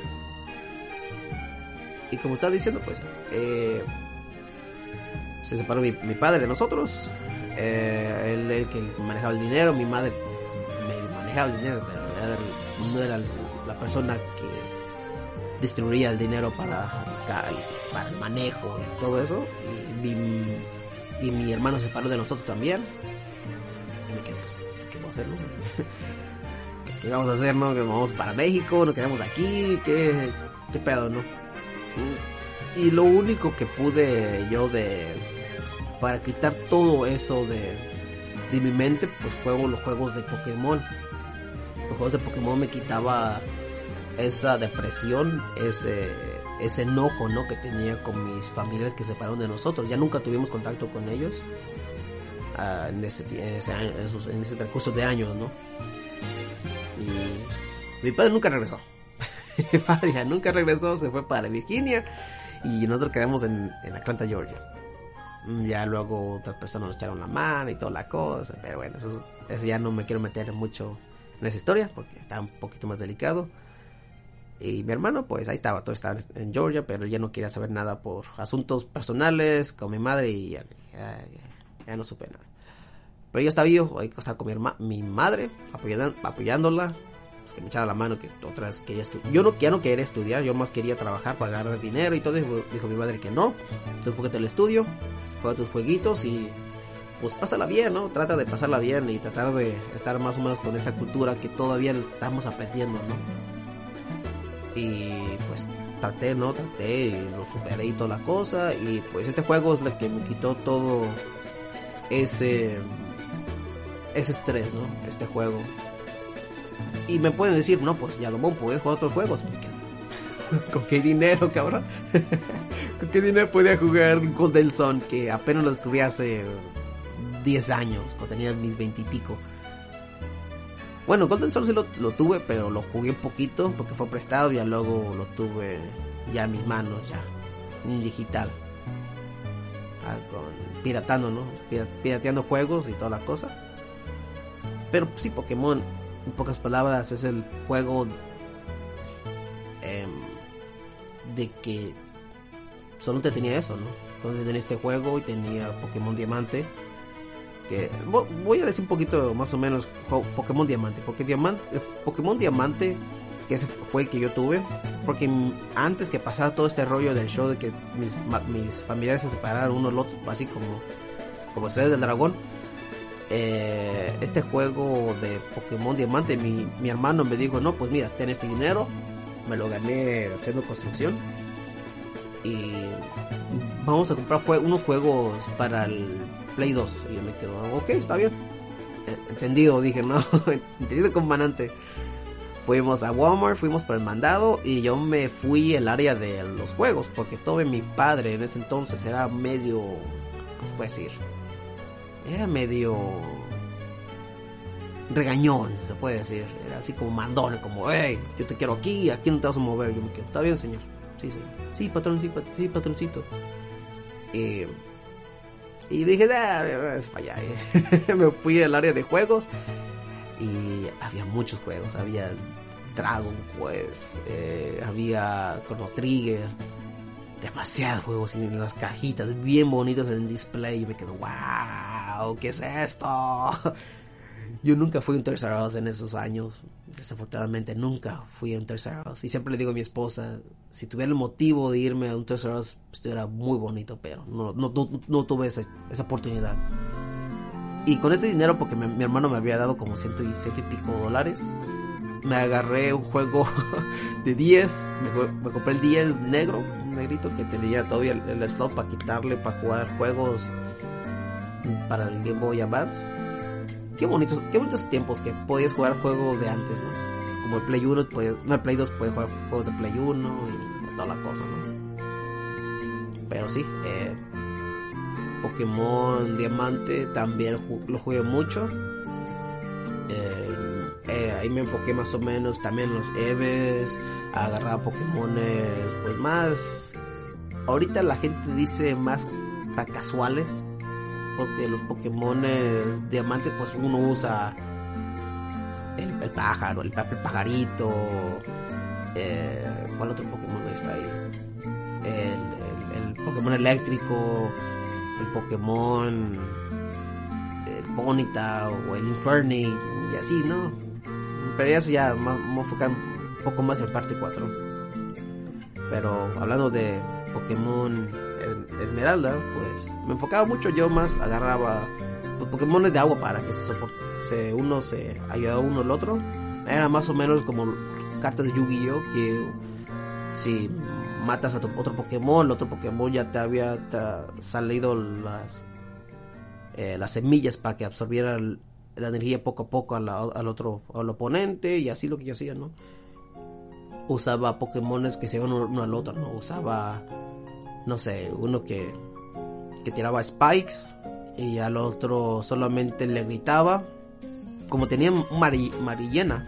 Y como estaba diciendo, pues. Eh, se separó mi, mi, padre de nosotros. Eh, él, el que manejaba el dinero, mi madre me manejaba el dinero, pero no era la persona que distribuía el dinero para, para el manejo y todo eso. Y, y, mi hermano se paró de nosotros también. ¿Qué, vamos a hacer? ¿Qué, vamos a hacer? No? ¿Que vamos para México? ¿Nos quedamos aquí? ¿Qué, qué pedo, no? Y lo único que pude yo de... Para quitar todo eso de, de mi mente, pues juego los juegos de Pokémon los juegos de Pokémon me quitaba esa depresión, ese, ese enojo, ¿no? Que tenía con mis familiares que se separaron de nosotros. Ya nunca tuvimos contacto con ellos uh, en, ese, en, ese, en, ese, transcurso de años, ¿no? Y mi padre nunca regresó. mi padre ya nunca regresó, se fue para Virginia y nosotros quedamos en, en Atlanta, Georgia. Ya luego otras personas nos echaron la mano y toda la cosa, pero bueno, eso, eso ya no me quiero meter mucho en esa historia porque está un poquito más delicado. Y mi hermano, pues ahí estaba, todo estaba en Georgia, pero ya no quería saber nada por asuntos personales con mi madre y ya, ya, no supe nada. Pero yo estaba vivo, ahí estaba con mi, mi madre, apoyándola, pues, que me echara la mano, que otras quería estudiar. Yo no, ya no quería estudiar, yo más quería trabajar, pagar dinero y todo. dijo mi madre que no, tú enfócate el estudio, juega tus jueguitos y pues pásala bien, ¿no? Trata de pasarla bien y tratar de estar más o menos con esta cultura que todavía estamos aprendiendo, ¿no? Y pues traté, ¿no? Traté y lo superé y toda la cosa. Y pues este juego es el que me quitó todo ese, ese estrés, ¿no? Este juego. Y me pueden decir, no, pues ya Domón, puedes jugar otros juegos. ¿Con qué dinero, cabrón? ¿Con qué dinero podía jugar Golden Sun que apenas lo descubrí hace 10 años, cuando tenía mis 20 y pico? Bueno, Golden Sun sí lo, lo, tuve, pero lo jugué un poquito porque fue prestado y luego lo tuve ya en mis manos, ya en digital. Ah, piratando, ¿no? Pirateando juegos y toda la cosa. Pero sí, Pokémon, en pocas palabras, es el juego eh, de que solo te tenía eso, ¿no? Entonces tenía este juego y tenía Pokémon Diamante. Que voy a decir un poquito más o menos Pokémon Diamante, porque Diamante, Pokémon Diamante, que ese fue el que yo tuve, porque antes que pasara todo este rollo del show de que mis, mis familiares se separaron uno del otro, así como como ustedes del dragón, eh, este juego de Pokémon Diamante, mi, mi hermano me dijo, no, pues mira, ten este dinero, me lo gané haciendo construcción y vamos a comprar unos juegos para el Play 2. Y yo me quedo, ok, está bien. Entendido, dije, no, entendido comandante. Fuimos a Walmart, fuimos por el mandado y yo me fui al área de los juegos porque todo mi padre en ese entonces era medio, ¿cómo se puede decir? Era medio regañón, se puede decir. Era así como mandón, como, hey, yo te quiero aquí, aquí no te vas a mover. Yo me quedo, está bien, señor. Sí, sí. Sí, patrón, sí, sí patroncito. Eh, y dije, ah, es para allá. Eh". me fui al área de juegos y había muchos juegos. Había Dragon Quest, eh, había Chrono Trigger, demasiados juegos en las cajitas, bien bonitos en el display. Y me quedo, wow, ¿qué es esto? Yo nunca fui un Toys en esos años. Desafortunadamente nunca fui a un Toys Y siempre le digo a mi esposa, si tuviera el motivo de irme a un Toys R estuviera muy bonito, pero no, no, no, tuve esa, esa, oportunidad. Y con ese dinero, porque mi, hermano me había dado como ciento y, ciento y pico dólares, me agarré un juego de 10, me, compré el 10 negro, un negrito que tenía todavía el, slot para quitarle, para jugar juegos para el Game Boy Advance qué bonitos, qué bonitos tiempos que podías jugar juegos de antes, ¿no? Como el Play 1, no, el Play 2 puedes jugar juegos de Play 1 y toda la cosa, ¿no? Pero sí, eh, Pokémon Diamante también lo jugué mucho. Eh, eh, ahí me enfoqué más o menos también en los Eves, agarrar Pokémones pues más... Ahorita la gente dice más casuales, porque los Pokémon diamantes pues uno usa el, pájaro, el, pajarito, eh, ¿cuál otro Pokémon está ahí? El, el, Pokémon eléctrico, el Pokémon el Bonita o el Inferni y así, ¿no? Pero ya ya a enfocar un poco más en parte 4. Pero hablando de Pokémon Esmeralda, pues me enfocaba mucho yo más, agarraba los Pokémon de agua para que se, uno se ayudara uno al otro. Era más o menos como cartas de Yu-Gi-Oh! que si matas a otro Pokémon, el otro Pokémon ya te había salido las, eh, las semillas para que absorbiera la energía poco a poco al, otro al oponente y así lo que yo hacía, ¿no? Usaba Pokémones que se iban uno al otro, ¿no? Usaba no sé, uno que, que tiraba spikes y al otro solamente le gritaba. Como tenía Marillena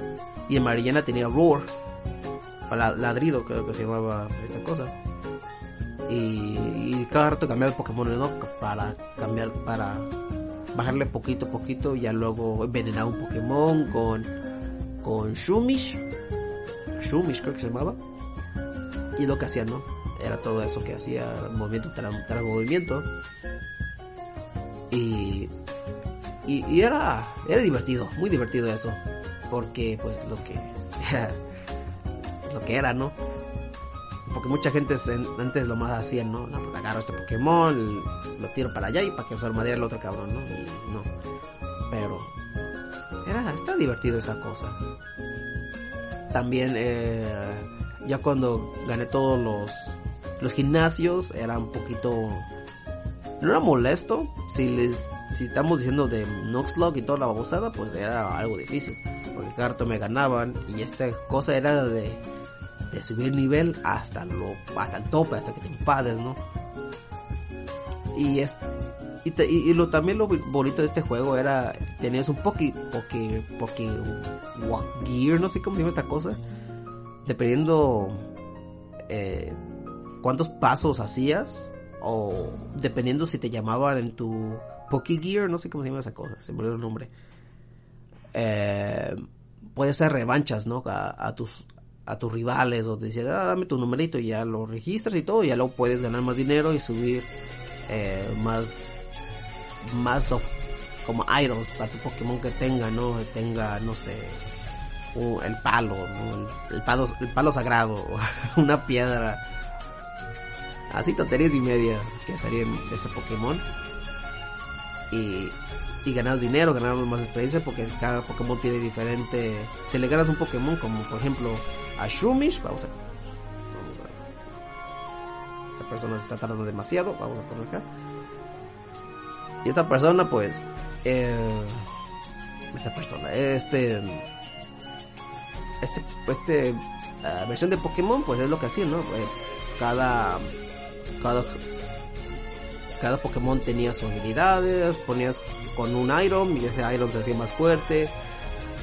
y en Marillena tenía Roar, para ladrido creo que se llamaba esta cosa. Y, cada rato cambiaba el Pokémon ¿no? para cambiar, para bajarle poquito a poquito y ya luego envenenar un Pokémon con, con Shumish. Shumish creo que se llamaba. Y lo que hacía, ¿no? era todo eso que hacía movimiento tras, movimiento y, y, era era divertido muy divertido eso porque pues lo que lo que era no porque mucha gente antes lo más hacían no, no pues agarro este Pokémon lo tiro para allá y para que se armadera el otro cabrón no y no. Pero era está divertido esta cosa. También eh, ya cuando gané todos los los gimnasios era un poquito no era molesto. Si les si estamos diciendo de Noxlog y toda la babosada pues era algo difícil porque carto me ganaban y esta cosa era de, de subir el nivel hasta lo hasta el tope, hasta que te enfades, ¿no? Y es y, lo también lo bonito de este juego era tenías un poke poke poke gear, no sé cómo se llama esta cosa, dependiendo eh, cuántos pasos hacías o dependiendo si te llamaban en tu Poke Gear, no sé cómo se llama esa cosa, se me olvidó el nombre. Eh, puede ser revanchas, ¿no? A, tus a tus rivales o te decían, ah, dame tu numerito y ya lo registras y todo, y ya luego puedes ganar más dinero y subir eh, más más como items para tu Pokémon que tenga, ¿no? Tenga, no sé, el palo, el, palo, el palo sagrado, una piedra. Así tonterías y media que de este Pokémon. Y, y ganas dinero, ganas más experiencia porque cada Pokémon tiene diferente... Si le ganas un Pokémon como por ejemplo a Shumish, vamos a... Vamos a esta persona se está tardando demasiado, vamos a poner acá. Y esta persona pues... Eh, esta persona, este este, este uh, versión de Pokémon, pues es lo que hacía, ¿no? Eh, cada, cada, cada Pokémon tenía sus habilidades, ponías con un Iron y ese Iron se hacía más fuerte.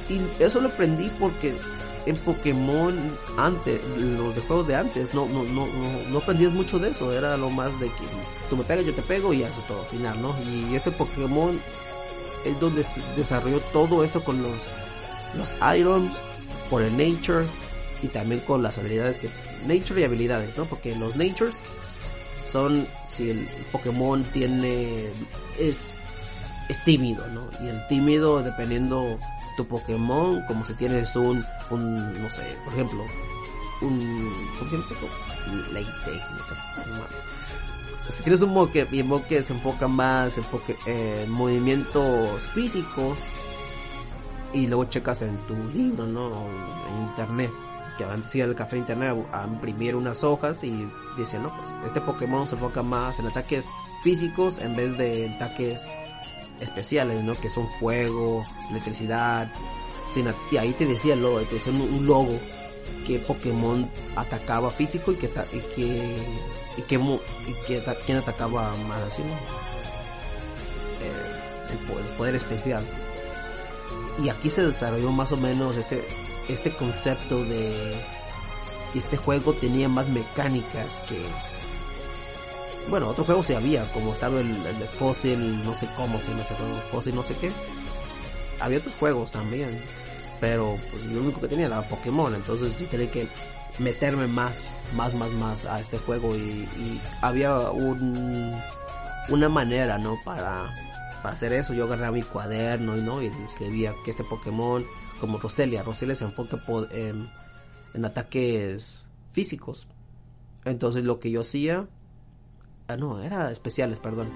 Y eso lo aprendí porque en Pokémon antes, los de juegos de antes, no, no, no, no, aprendías mucho de eso, era lo más de que tú me pegas, yo te pego y hace todo al final, ¿no? Y este Pokémon es donde desarrolló todo esto con los, los Iron por el nature y también con las habilidades que nature y habilidades, ¿no? Porque los natures son si el Pokémon tiene es es tímido, ¿no? Y el tímido dependiendo tu Pokémon, como si tienes un un no sé, por ejemplo, un ¿cómo se llama Late si quieres un Pokémon que se enfoca más en movimientos físicos y luego checas en tu libro, ¿no? En internet, que van a ir al café internet a, imprimir unas hojas y dicen, no, pues este Pokémon se enfoca más en ataques físicos en vez de ataques especiales, ¿no? Que son fuego, electricidad, y ahí te decía el logo, te decía un, logo que Pokémon atacaba físico y que y que y que, y que quién atacaba más así, ¿no? Eh, el poder especial y aquí se desarrolló más o menos este, este concepto de que este juego tenía más mecánicas que bueno, otros juegos sí había, como estaba el, de Fossil, no sé cómo se llama ese juego, Fossil no sé qué. Había otros juegos también, pero pues, lo único que tenía era Pokémon, entonces yo tenía que meterme más, más, más, más a este juego y, y había un, una manera, ¿no? Para, para hacer eso yo agarraba mi cuaderno y no y escribía que este Pokémon como Roselia, Roselia se enfoca en, en ataques físicos. Entonces lo que yo hacía, ah no, era especiales, perdón.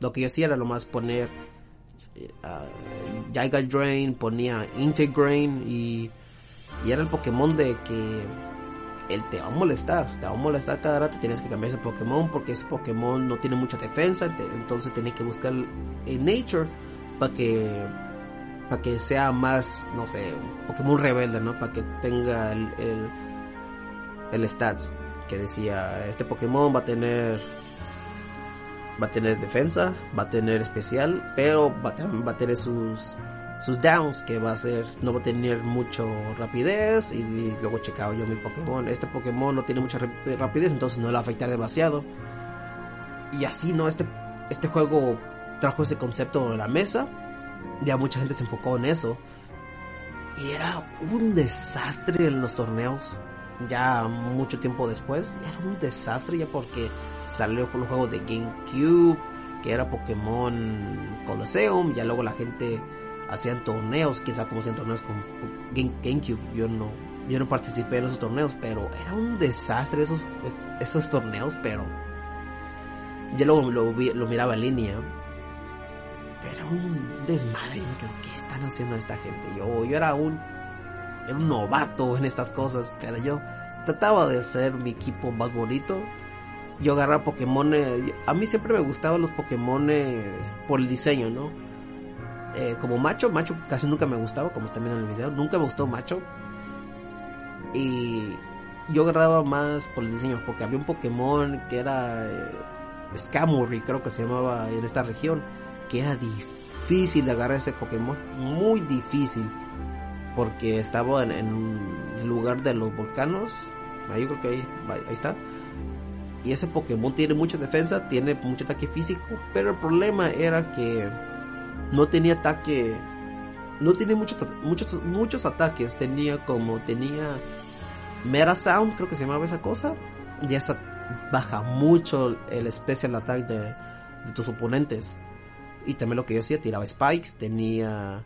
Lo que yo hacía era lo más poner uh, Drain, ponía Integrain y, y era el Pokémon de que él te va a molestar, te va a molestar cada rato, tienes que cambiar ese Pokémon porque ese Pokémon no tiene mucha defensa, entonces tienes que buscar el Nature para que para que sea más, no sé, un Pokémon rebelde, ¿no? Para que tenga el, el, el stats que decía, este Pokémon va a tener va a tener defensa, va a tener especial, pero va, a tener sus sus downs, que va a ser, no va a tener mucho rapidez, y, luego checaba yo mi Pokémon, este Pokémon no tiene mucha rapidez, entonces no le va a afectar demasiado. Y así, ¿no? Este, este juego trajo ese concepto a la mesa, ya mucha gente se enfocó en eso, y era un desastre en los torneos, ya mucho tiempo después, era un desastre ya porque salió con los juegos de GameCube, que era Pokémon Colosseum, ya luego la gente hacían torneos, quién sabe cómo hacían torneos con GameCube, yo no, yo no participé en esos torneos, pero era un desastre esos, esos torneos, pero yo luego lo, lo miraba en línea, pero un desmadre, ¿qué están haciendo esta gente? Yo, yo era un, era un novato en estas cosas, pero yo trataba de hacer mi equipo más bonito, yo agarraba Pokémon. A mí siempre me gustaban los Pokémon por el diseño, ¿no? eh, como macho, macho casi nunca me gustaba, como también en el video, nunca me gustó macho. Y yo agarraba más por el diseño, porque había un Pokémon que era eh, creo que se llamaba en esta región, que era difícil de agarrar ese Pokémon, muy difícil, porque estaba en, el lugar de los volcanos, ahí creo que ahí, ahí está. Y ese Pokémon tiene mucha defensa, tiene mucho ataque físico, pero el problema era que no tenía ataque, no tenía muchos, muchos, muchos ataques, tenía como, tenía Mera Sound, creo que se llamaba esa cosa, y esa baja mucho el special attack de, de tus oponentes. Y también lo que yo hacía, tiraba spikes, tenía...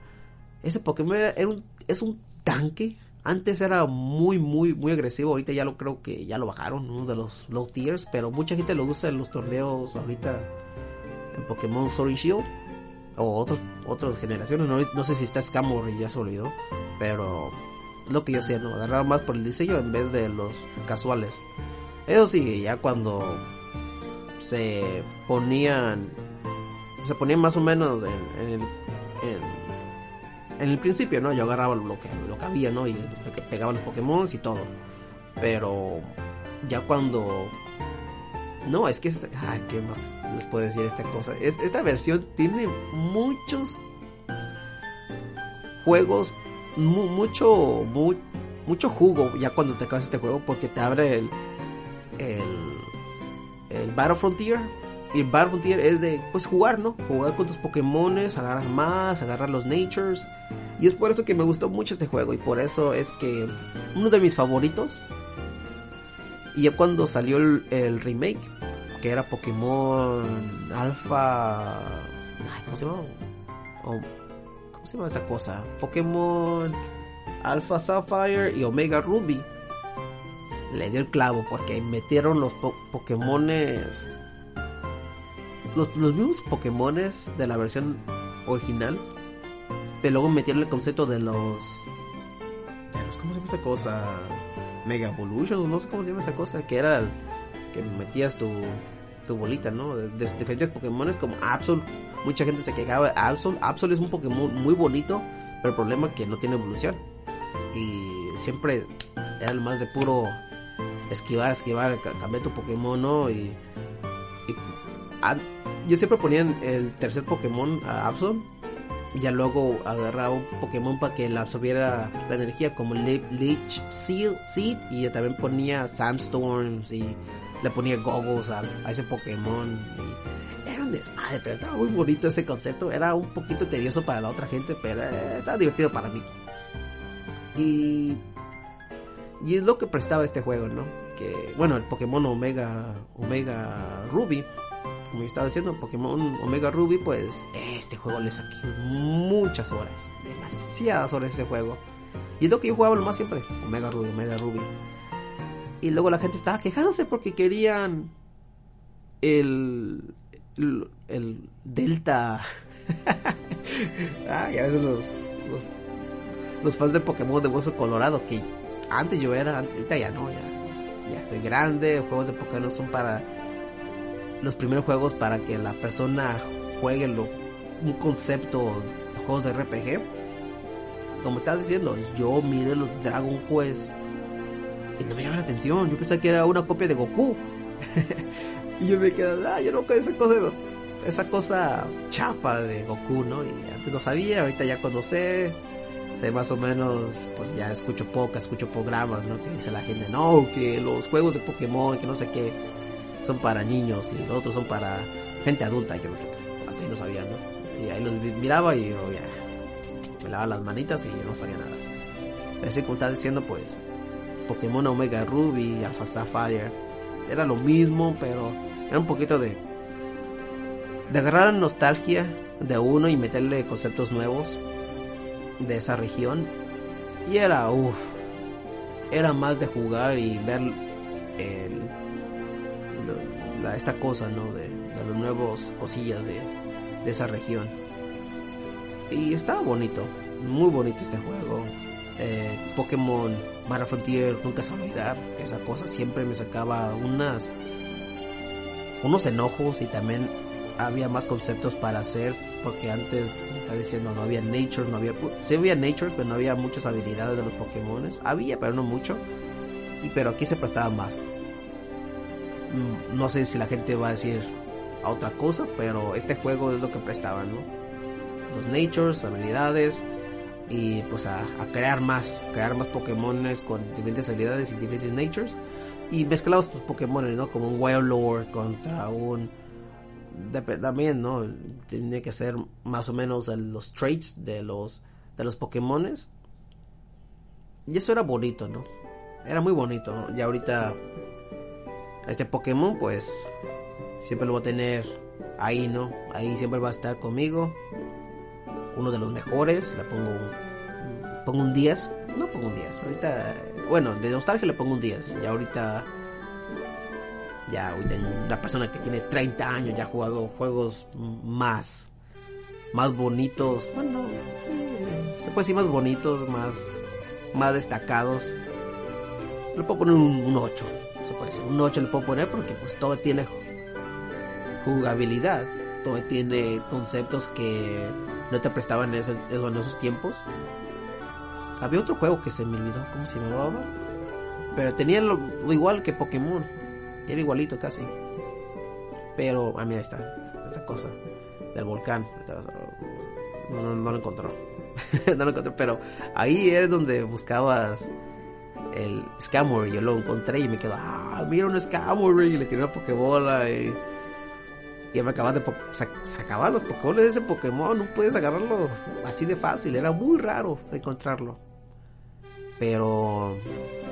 Ese Pokémon era un, es un tanque. Antes era muy, muy, muy agresivo. Ahorita ya lo creo que ya lo bajaron, uno de los low tiers. Pero mucha gente lo usa en los torneos ahorita en Pokémon Sword and Shield o otros, otras generaciones. No, sé si está y ya se olvidó, pero lo que yo hacía, ¿no? Agarraba más por el diseño en vez de los casuales. Eso sí, ya cuando se ponían, se ponían más o menos en, en, en, el principio, ¿no? Yo agarraba lo que, lo que había, ¿no? Y lo que pegaba los Pokémon y todo. Pero ya cuando no, es que esta, ¿qué más les puedo decir esta cosa? esta versión tiene muchos juegos, mucho, mucho jugo ya cuando te acabas este juego porque te abre el, el, el Battle Frontier. Y el Battle Frontier es de, pues, jugar, ¿no? Jugar con tus Pokémones, agarrar más, agarrar los Natures. Y es por eso que me gustó mucho este juego y por eso es que uno de mis favoritos y ya cuando salió el, remake, que era Pokémon Alpha. ¿Cómo se llama? ¿Cómo se llama esa cosa? Pokémon Alpha Sapphire y Omega Ruby. Le dio el clavo porque metieron los Pokémones. Los, mismos Pokémones de la versión original. Pero luego metieron el concepto de los. De los ¿Cómo se llama esa cosa? Mega Evolution, no sé cómo se llama esa cosa, que era que metías tu, tu bolita, ¿no? De, diferentes Pokémon como Absol. Mucha gente se quejaba de Absol. Absol es un Pokémon muy bonito, pero el problema es que no tiene evolución. Y siempre era el más de puro esquivar, esquivar, cambiar tu Pokémon, ¿no? Y, yo siempre ponía el tercer Pokémon a Absol ya luego agarraba un Pokémon para que le absorbiera la energía como Leech Seed y ya también ponía Sandstorms y le ponía goggles a, ese Pokémon y era un desmadre pero estaba muy bonito ese concepto era un poquito tedioso para la otra gente pero eh, estaba divertido para mí. Y y es lo que prestaba este juego no que bueno el Pokémon Omega Omega Ruby como estaba diciendo, Pokémon Omega Ruby, pues este juego le saqué muchas horas, demasiadas horas ese juego. Y es lo que yo jugaba lo más siempre, Omega Ruby, Omega Ruby. Y luego la gente estaba quejándose porque querían el, el, Delta. ah, y a veces los, los, fans de Pokémon de hueso colorado, que antes yo era, ahorita ya no, ya, ya estoy grande, los juegos de Pokémon son para los primeros juegos para que la persona juegue lo, un concepto, los juegos de RPG. Como estaba diciendo, yo miré los Dragon Quest y no me llama la atención. Yo pensé que era una copia de Goku. y yo me quedé, ah, yo no esa cosa, esa cosa chafa de Goku, ¿no? Y antes no sabía, ahorita ya cuando sé, más o menos, pues ya escucho poca, escucho programas, ¿no? Que dice la gente, no, que los juegos de Pokémon, que no sé qué son para niños y los otros son para gente adulta. Yo antes no sabía, ¿no? Y ahí los miraba y yo me lavaba las manitas y yo no sabía nada. Así como estaba diciendo, pues, Pokémon Omega Ruby, Alpha Sapphire, era lo mismo, pero era un poquito de, de agarrar nostalgia de uno y meterle conceptos nuevos de esa región. Y era, uff, era más de jugar y ver el esta cosa, ¿no? De, los nuevos cosillas de, de esa región. Y estaba bonito, muy bonito este juego. Eh, Pokémon Battle Frontier nunca se olvidar esa cosa, siempre me sacaba unas unos enojos y también había más conceptos para hacer, porque antes, está diciendo, no había natures, no había, sí había natures, pero no había muchas habilidades de los Pokémon. Había, pero no mucho. Y pero aquí se prestaba más. Mm, no sé si la gente va a decir a otra cosa, pero este juego es lo que prestaba, ¿no? Los natures, habilidades y pues a, crear más, crear más Pokémones con diferentes habilidades y diferentes natures y mezclados tus Pokémon, ¿no? Como un Wailord contra un también, ¿no? Tiene que ser más o menos los traits de los de los Pokémones. Y eso era bonito, ¿no? Era muy bonito, ¿no? Y ahorita este Pokémon pues siempre lo va a tener ahí, ¿no? Ahí siempre va a estar conmigo. Uno de los mejores, le pongo pongo un 10, no pongo un 10. Ahorita bueno, de nostalgia le pongo un 10. Y ahorita ya una persona que tiene 30 años ya ha jugado juegos más más bonitos, bueno, se puede decir más bonitos, más más destacados. Le puedo poner un, 8, se puede decir. Un 8 le puedo poner porque pues todo tiene jugabilidad, todo tiene conceptos que no te prestaban en, en esos tiempos. Había otro juego que se me olvidó, ¿cómo se llamaba? Pero tenía lo igual que Pokémon. Era igualito casi. Pero, ah, mira, ahí está. Esta cosa. Del volcán. No, no, lo encontró. no lo encontré. Pero ahí es donde buscabas el Scamory. Yo lo encontré y me quedo, ah, mira un Scamory. Y le tiré una Pokébola y. Y me acaban de. Los Pokémon de ese Pokémon. No puedes agarrarlo así de fácil. Era muy raro encontrarlo. Pero.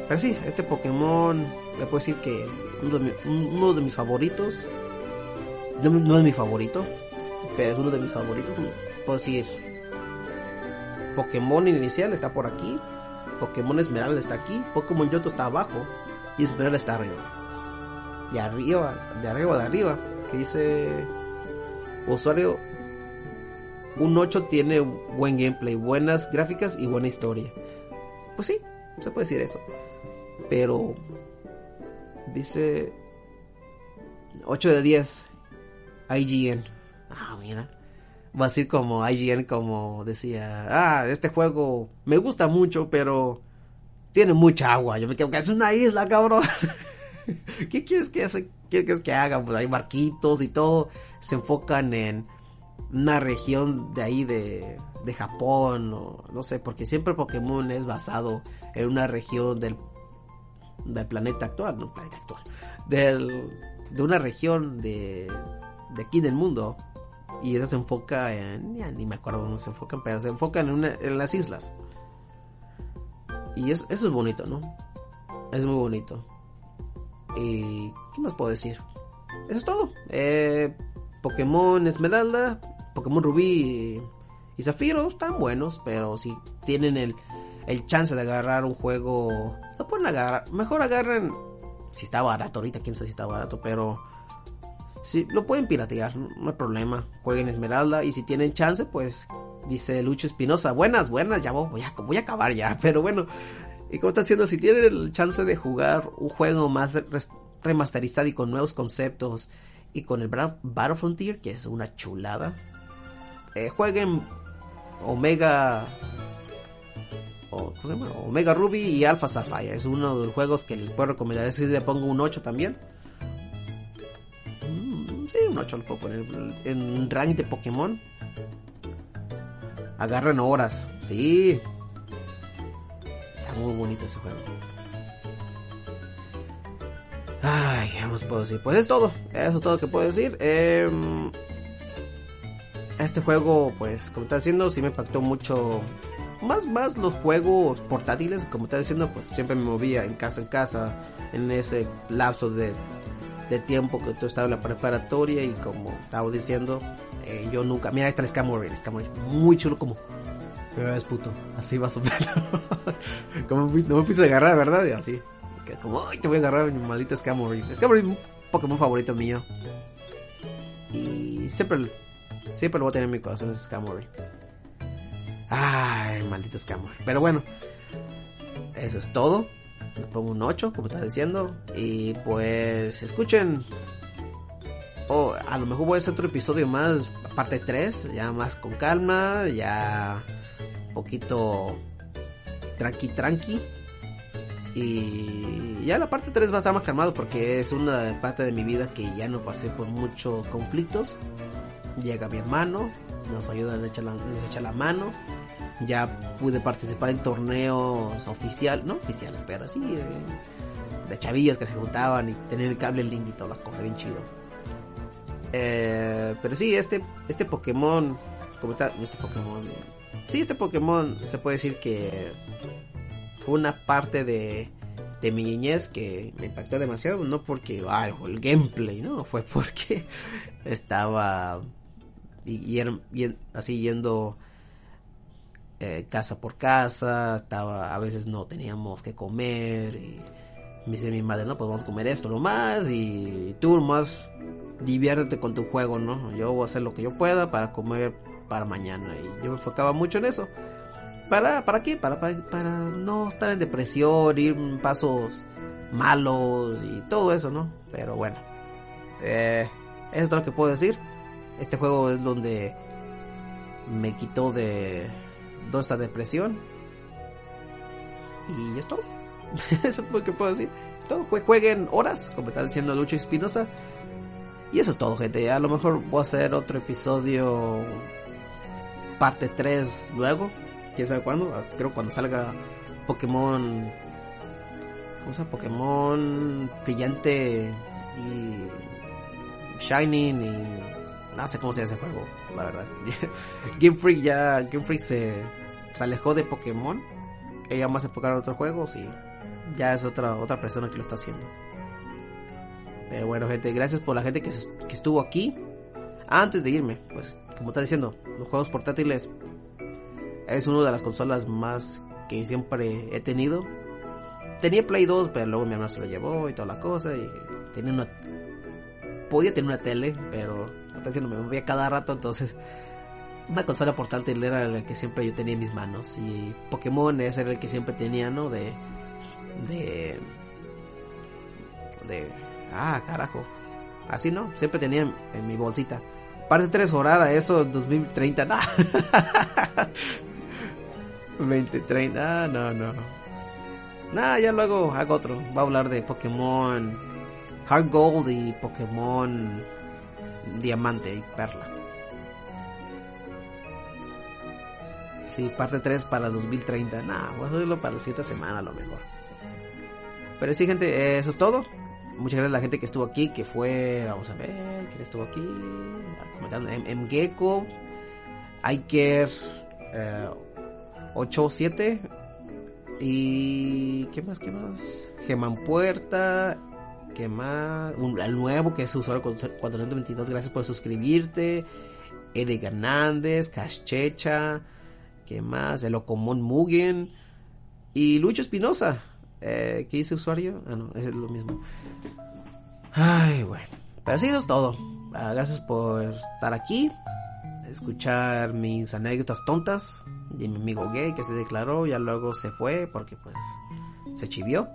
Pero sí, este Pokémon. Le puedo decir que uno de, mis favoritos. No, es mi favorito, pero es uno de mis favoritos. Puedo decir, Pokémon inicial está por aquí, Pokémon Esmeralda está aquí, Pokémon Yoto está abajo y Esmeralda está arriba. Y arriba, de arriba, de arriba, que dice usuario, un 8 tiene buen gameplay, buenas gráficas y buena historia. Pues sí, se puede decir eso. Pero Dice 8 de 10. IGN. Ah, mira. Va a ser como IGN, como decía. Ah, este juego me gusta mucho, pero tiene mucha agua. Yo me quedo que es una isla, cabrón. ¿Qué quieres que, quieres que haga? Pues hay barquitos y todo. Se enfocan en una región de ahí de, de Japón. O, no sé, porque siempre Pokémon es basado en una región del del planeta actual, no planeta actual, del, de una región de, de aquí del mundo. Y esa se enfoca en, ya ni me acuerdo dónde se enfocan, pero se enfocan en, una, en las islas. Y eso es bonito, ¿no? Es muy bonito. ¿Y qué más puedo decir? Eso es todo. Eh, Pokémon Esmeralda, Pokémon Rubí y Zafiro están buenos, pero si tienen el, el chance de agarrar un juego lo pueden agarrar. Mejor agarren. Si está barato, ahorita quién sabe si está barato, pero. Si lo pueden piratear, no hay problema. Jueguen Esmeralda y si tienen chance, pues. Dice Lucho Espinosa. Buenas, buenas, ya voy a, voy a acabar ya. Pero bueno. Y como está haciendo, si tienen el chance de jugar un juego más remasterizado y con nuevos conceptos y con el Battle Frontier, que es una chulada, eh, jueguen Omega Omega Ruby y Alpha Sapphire. Es uno de los juegos que les puedo recomendar. Si le pongo un 8 también. Un 8 lo puedo poner. En rank de Pokémon. Agarren horas. Sí. Está muy bonito ese juego. Ay, ¿qué más puedo decir? Pues es todo. Eso es todo que puedo decir. Em, este juego, pues, como está diciendo, sí me impactó mucho más más los juegos portátiles, como estaba diciendo, pues siempre me movía en casa en casa en ese lapso de, de tiempo que tú estabas en la preparatoria y como estaba diciendo, eh, yo nunca, mira, ahí está el Scamory, el Scamory, muy chulo como es puto, así más o menos. como no me piso de agarrar, ¿verdad? Y así, como, ay, te voy a agarrar mi maldito Scamory. Scamory es un Pokémon favorito mío. Y siempre, siempre lo voy a tener en mi corazón, ese Scamory. Ay, maldito Scammer. Pero bueno, eso es todo. Le pongo un 8, como estaba diciendo. Y pues escuchen o a lo mejor voy a hacer otro episodio más, parte 3, ya más con calma, ya un poquito tranqui tranqui. Y ya la parte 3 va a estar más calmado porque es una parte de mi vida que ya no pasé por muchos conflictos. Llega mi hermano, nos ayuda, le echa la, le echa la mano. Ya pude participar en torneos oficiales, no oficiales, pero así, eh, de chavillos que se juntaban y tener el cable link y todas las cosas, bien chido. Eh, pero sí, este, este Pokémon, como tal, este Pokémon, sí, este Pokémon se puede decir que fue una parte de, de mi niñez que me impactó demasiado, no porque ah, el gameplay, no, fue porque estaba y, así yendo eh, casa por casa, estaba a veces no teníamos que comer y me dice mi madre, no, pues vamos a comer esto nomás y tú más diviértete con tu juego, ¿no? Yo voy a hacer lo que yo pueda para comer para mañana y yo me enfocaba mucho en eso. ¿Para, para qué? Para, para, no estar en depresión, ir pasos malos y todo eso, ¿no? Pero bueno, eh, eso es lo que puedo decir. Este juego es donde me quitó de toda esta depresión. Y es todo. eso es lo que puedo decir. Todo. Jueguen horas, como está diciendo Lucho Espinosa. Y eso es todo, gente. A lo mejor voy a hacer otro episodio parte 3 luego quién sabe cuándo, ah, creo cuando salga Pokémon, ¿cómo se llama? Pokémon brillante y Shining y no sé cómo se ese juego, la verdad. Game Freak ya, Game Freak se, se alejó de Pokémon, ella más enfocada en otros juegos y ya es otra otra persona que lo está haciendo. Pero bueno, gente, gracias por la gente que, que estuvo aquí. Antes de irme, pues, como está diciendo, los juegos portátiles es una de las consolas más que siempre he tenido. Tenía Play 2, pero luego mi hermano se lo llevó y toda la cosa. Y tenía una. Podía tener una tele, pero diciendo, me movía cada rato, entonces. Una consola portátil era la que siempre yo tenía en mis manos. Y Pokémon ese era el que siempre tenía, ¿no? De. De. De. Ah, carajo. Así, ¿no? Siempre tenía en, mi bolsita. Parte 3 horar a eso 2030. No. 2030, ah, no, no. Nah, ya luego hago otro. Va a hablar de Pokémon Hard Gold y Pokémon Diamante y Perla. Sí, parte 3 para 2030. Nah, voy a hacerlo para la siguiente semana a lo mejor. Pero sí, gente, eso es todo. Muchas gracias a la gente que estuvo aquí, que fue, vamos a ver, quién estuvo aquí, comentando, M, Gecko, Iker, eh, 8 7 y qué más qué más Geman Puerta qué más un, al nuevo que es usuario 422 gracias por suscribirte Eric Hernández Caschecha qué más el Ocomón Mugen y Lucho Espinosa eh, ¿qué dice usuario? ah no es lo mismo ay bueno pero así es todo ah, gracias por estar aquí escuchar mis anécdotas tontas de mi amigo gay que se declaró, ya luego se fue porque pues se chivió.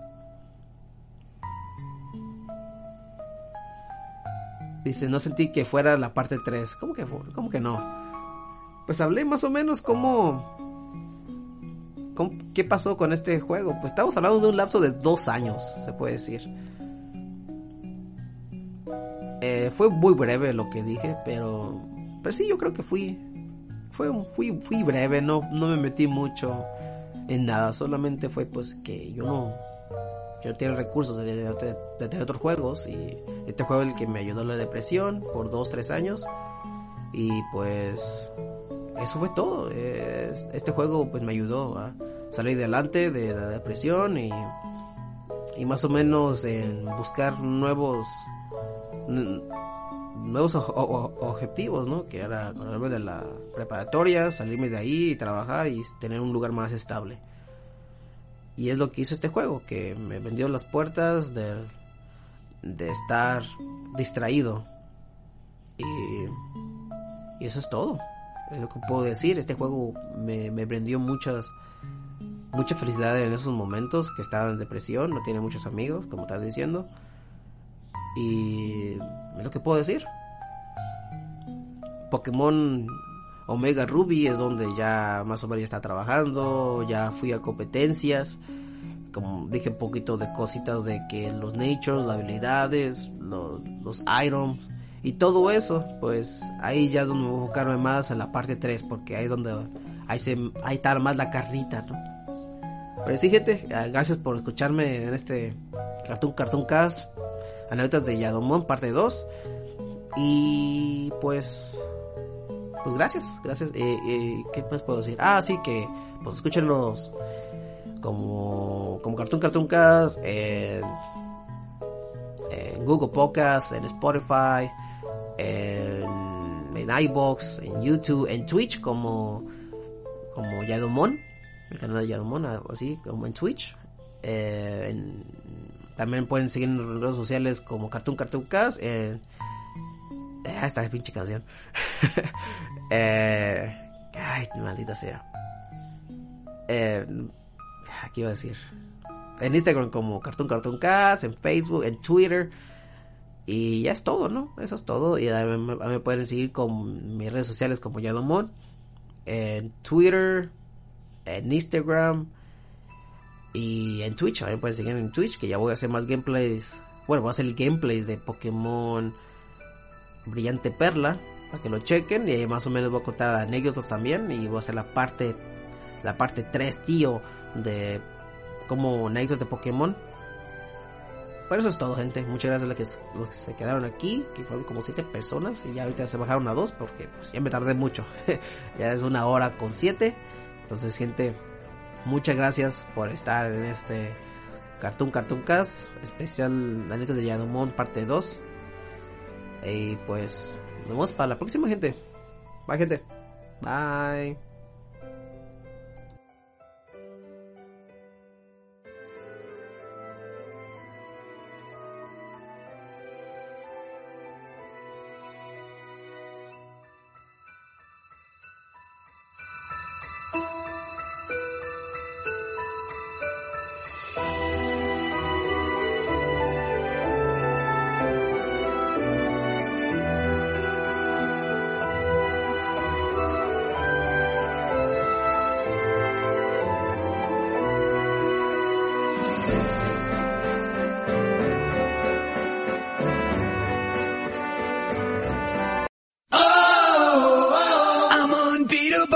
Dice, no sentí que fuera la parte 3. ¿Cómo que, cómo que no? Pues hablé más o menos cómo, ¿Qué pasó con este juego? Pues estamos hablando de un lapso de dos años, se puede decir. Eh, fue muy breve lo que dije, pero... Pero sí, yo creo que fui fue fui, fui breve, no, no me metí mucho en nada, solamente fue pues que yo no, yo tenía recursos de, de, otros juegos y este juego el que me ayudó a la depresión por dos, tres años y pues eso fue todo, este juego pues me ayudó a salir adelante de la depresión y, y más o menos en buscar nuevos nuevos objetivos, ¿no? Que era con de la preparatoria, salirme de ahí y trabajar y tener un lugar más estable. Y es lo que hizo este juego, que me vendió las puertas de, de estar distraído. Y, y eso es todo. Es lo que puedo decir. Este juego me, me vendió muchas mucha felicidad en esos momentos que estaba en depresión, no tiene muchos amigos, como estás diciendo. Y es lo que puedo decir. Pokémon Omega Ruby es donde ya más o menos ya está trabajando, ya fui a competencias, como dije un poquito de cositas de que los natures, las habilidades, los, los items y todo eso, pues ahí ya es donde me voy a más en la parte 3, porque ahí es donde ahí, se, ahí está más la carnita, ¿no? Pero sí, gente, ah, gracias por escucharme en este Cartoon Cartoon Cast, anécdotas de Yadomon, parte 2. Y pues pues gracias, gracias. Eh, eh, ¿Qué más puedo decir? Ah, sí, que pues escúchenlos como, como Cartoon Cartoon Cast en, Google Podcast, en Spotify, en, en iBox, en YouTube, en Twitch como, como Yadomon, el canal de Yadomon, así como en Twitch. Eh, también pueden seguir en redes sociales como Cartoon Cartoon. En, Ah, esta pinche canción. eh, ay, maldita sea. Eh, ¿Qué iba a decir? En Instagram como Cartoon Cartoon Cast, en Facebook, en Twitter. Y ya es todo, ¿no? Eso es todo. Y a mí me pueden seguir con mis redes sociales como Yadomon. En Twitter, en Instagram y en Twitch. También pueden seguir en Twitch que ya voy a hacer más gameplays. Bueno, voy a hacer gameplays de Pokémon Brillante Perla, para que lo chequen y ahí más o menos voy a contar anécdotas también y voy a hacer la parte la parte 3, tío, de como anécdotas de Pokémon. Por eso es todo, gente. Muchas gracias a los que, los que se quedaron aquí, que fueron como 7 personas y ya ahorita se bajaron a 2 porque pues, ya me tardé mucho. ya es una hora con 7. Entonces, gente, muchas gracias por estar en este Cartoon Cartoon Cast especial anécdotas de Yadomon parte 2. Y pues, nos vemos para la próxima, gente. Bye, gente. Bye.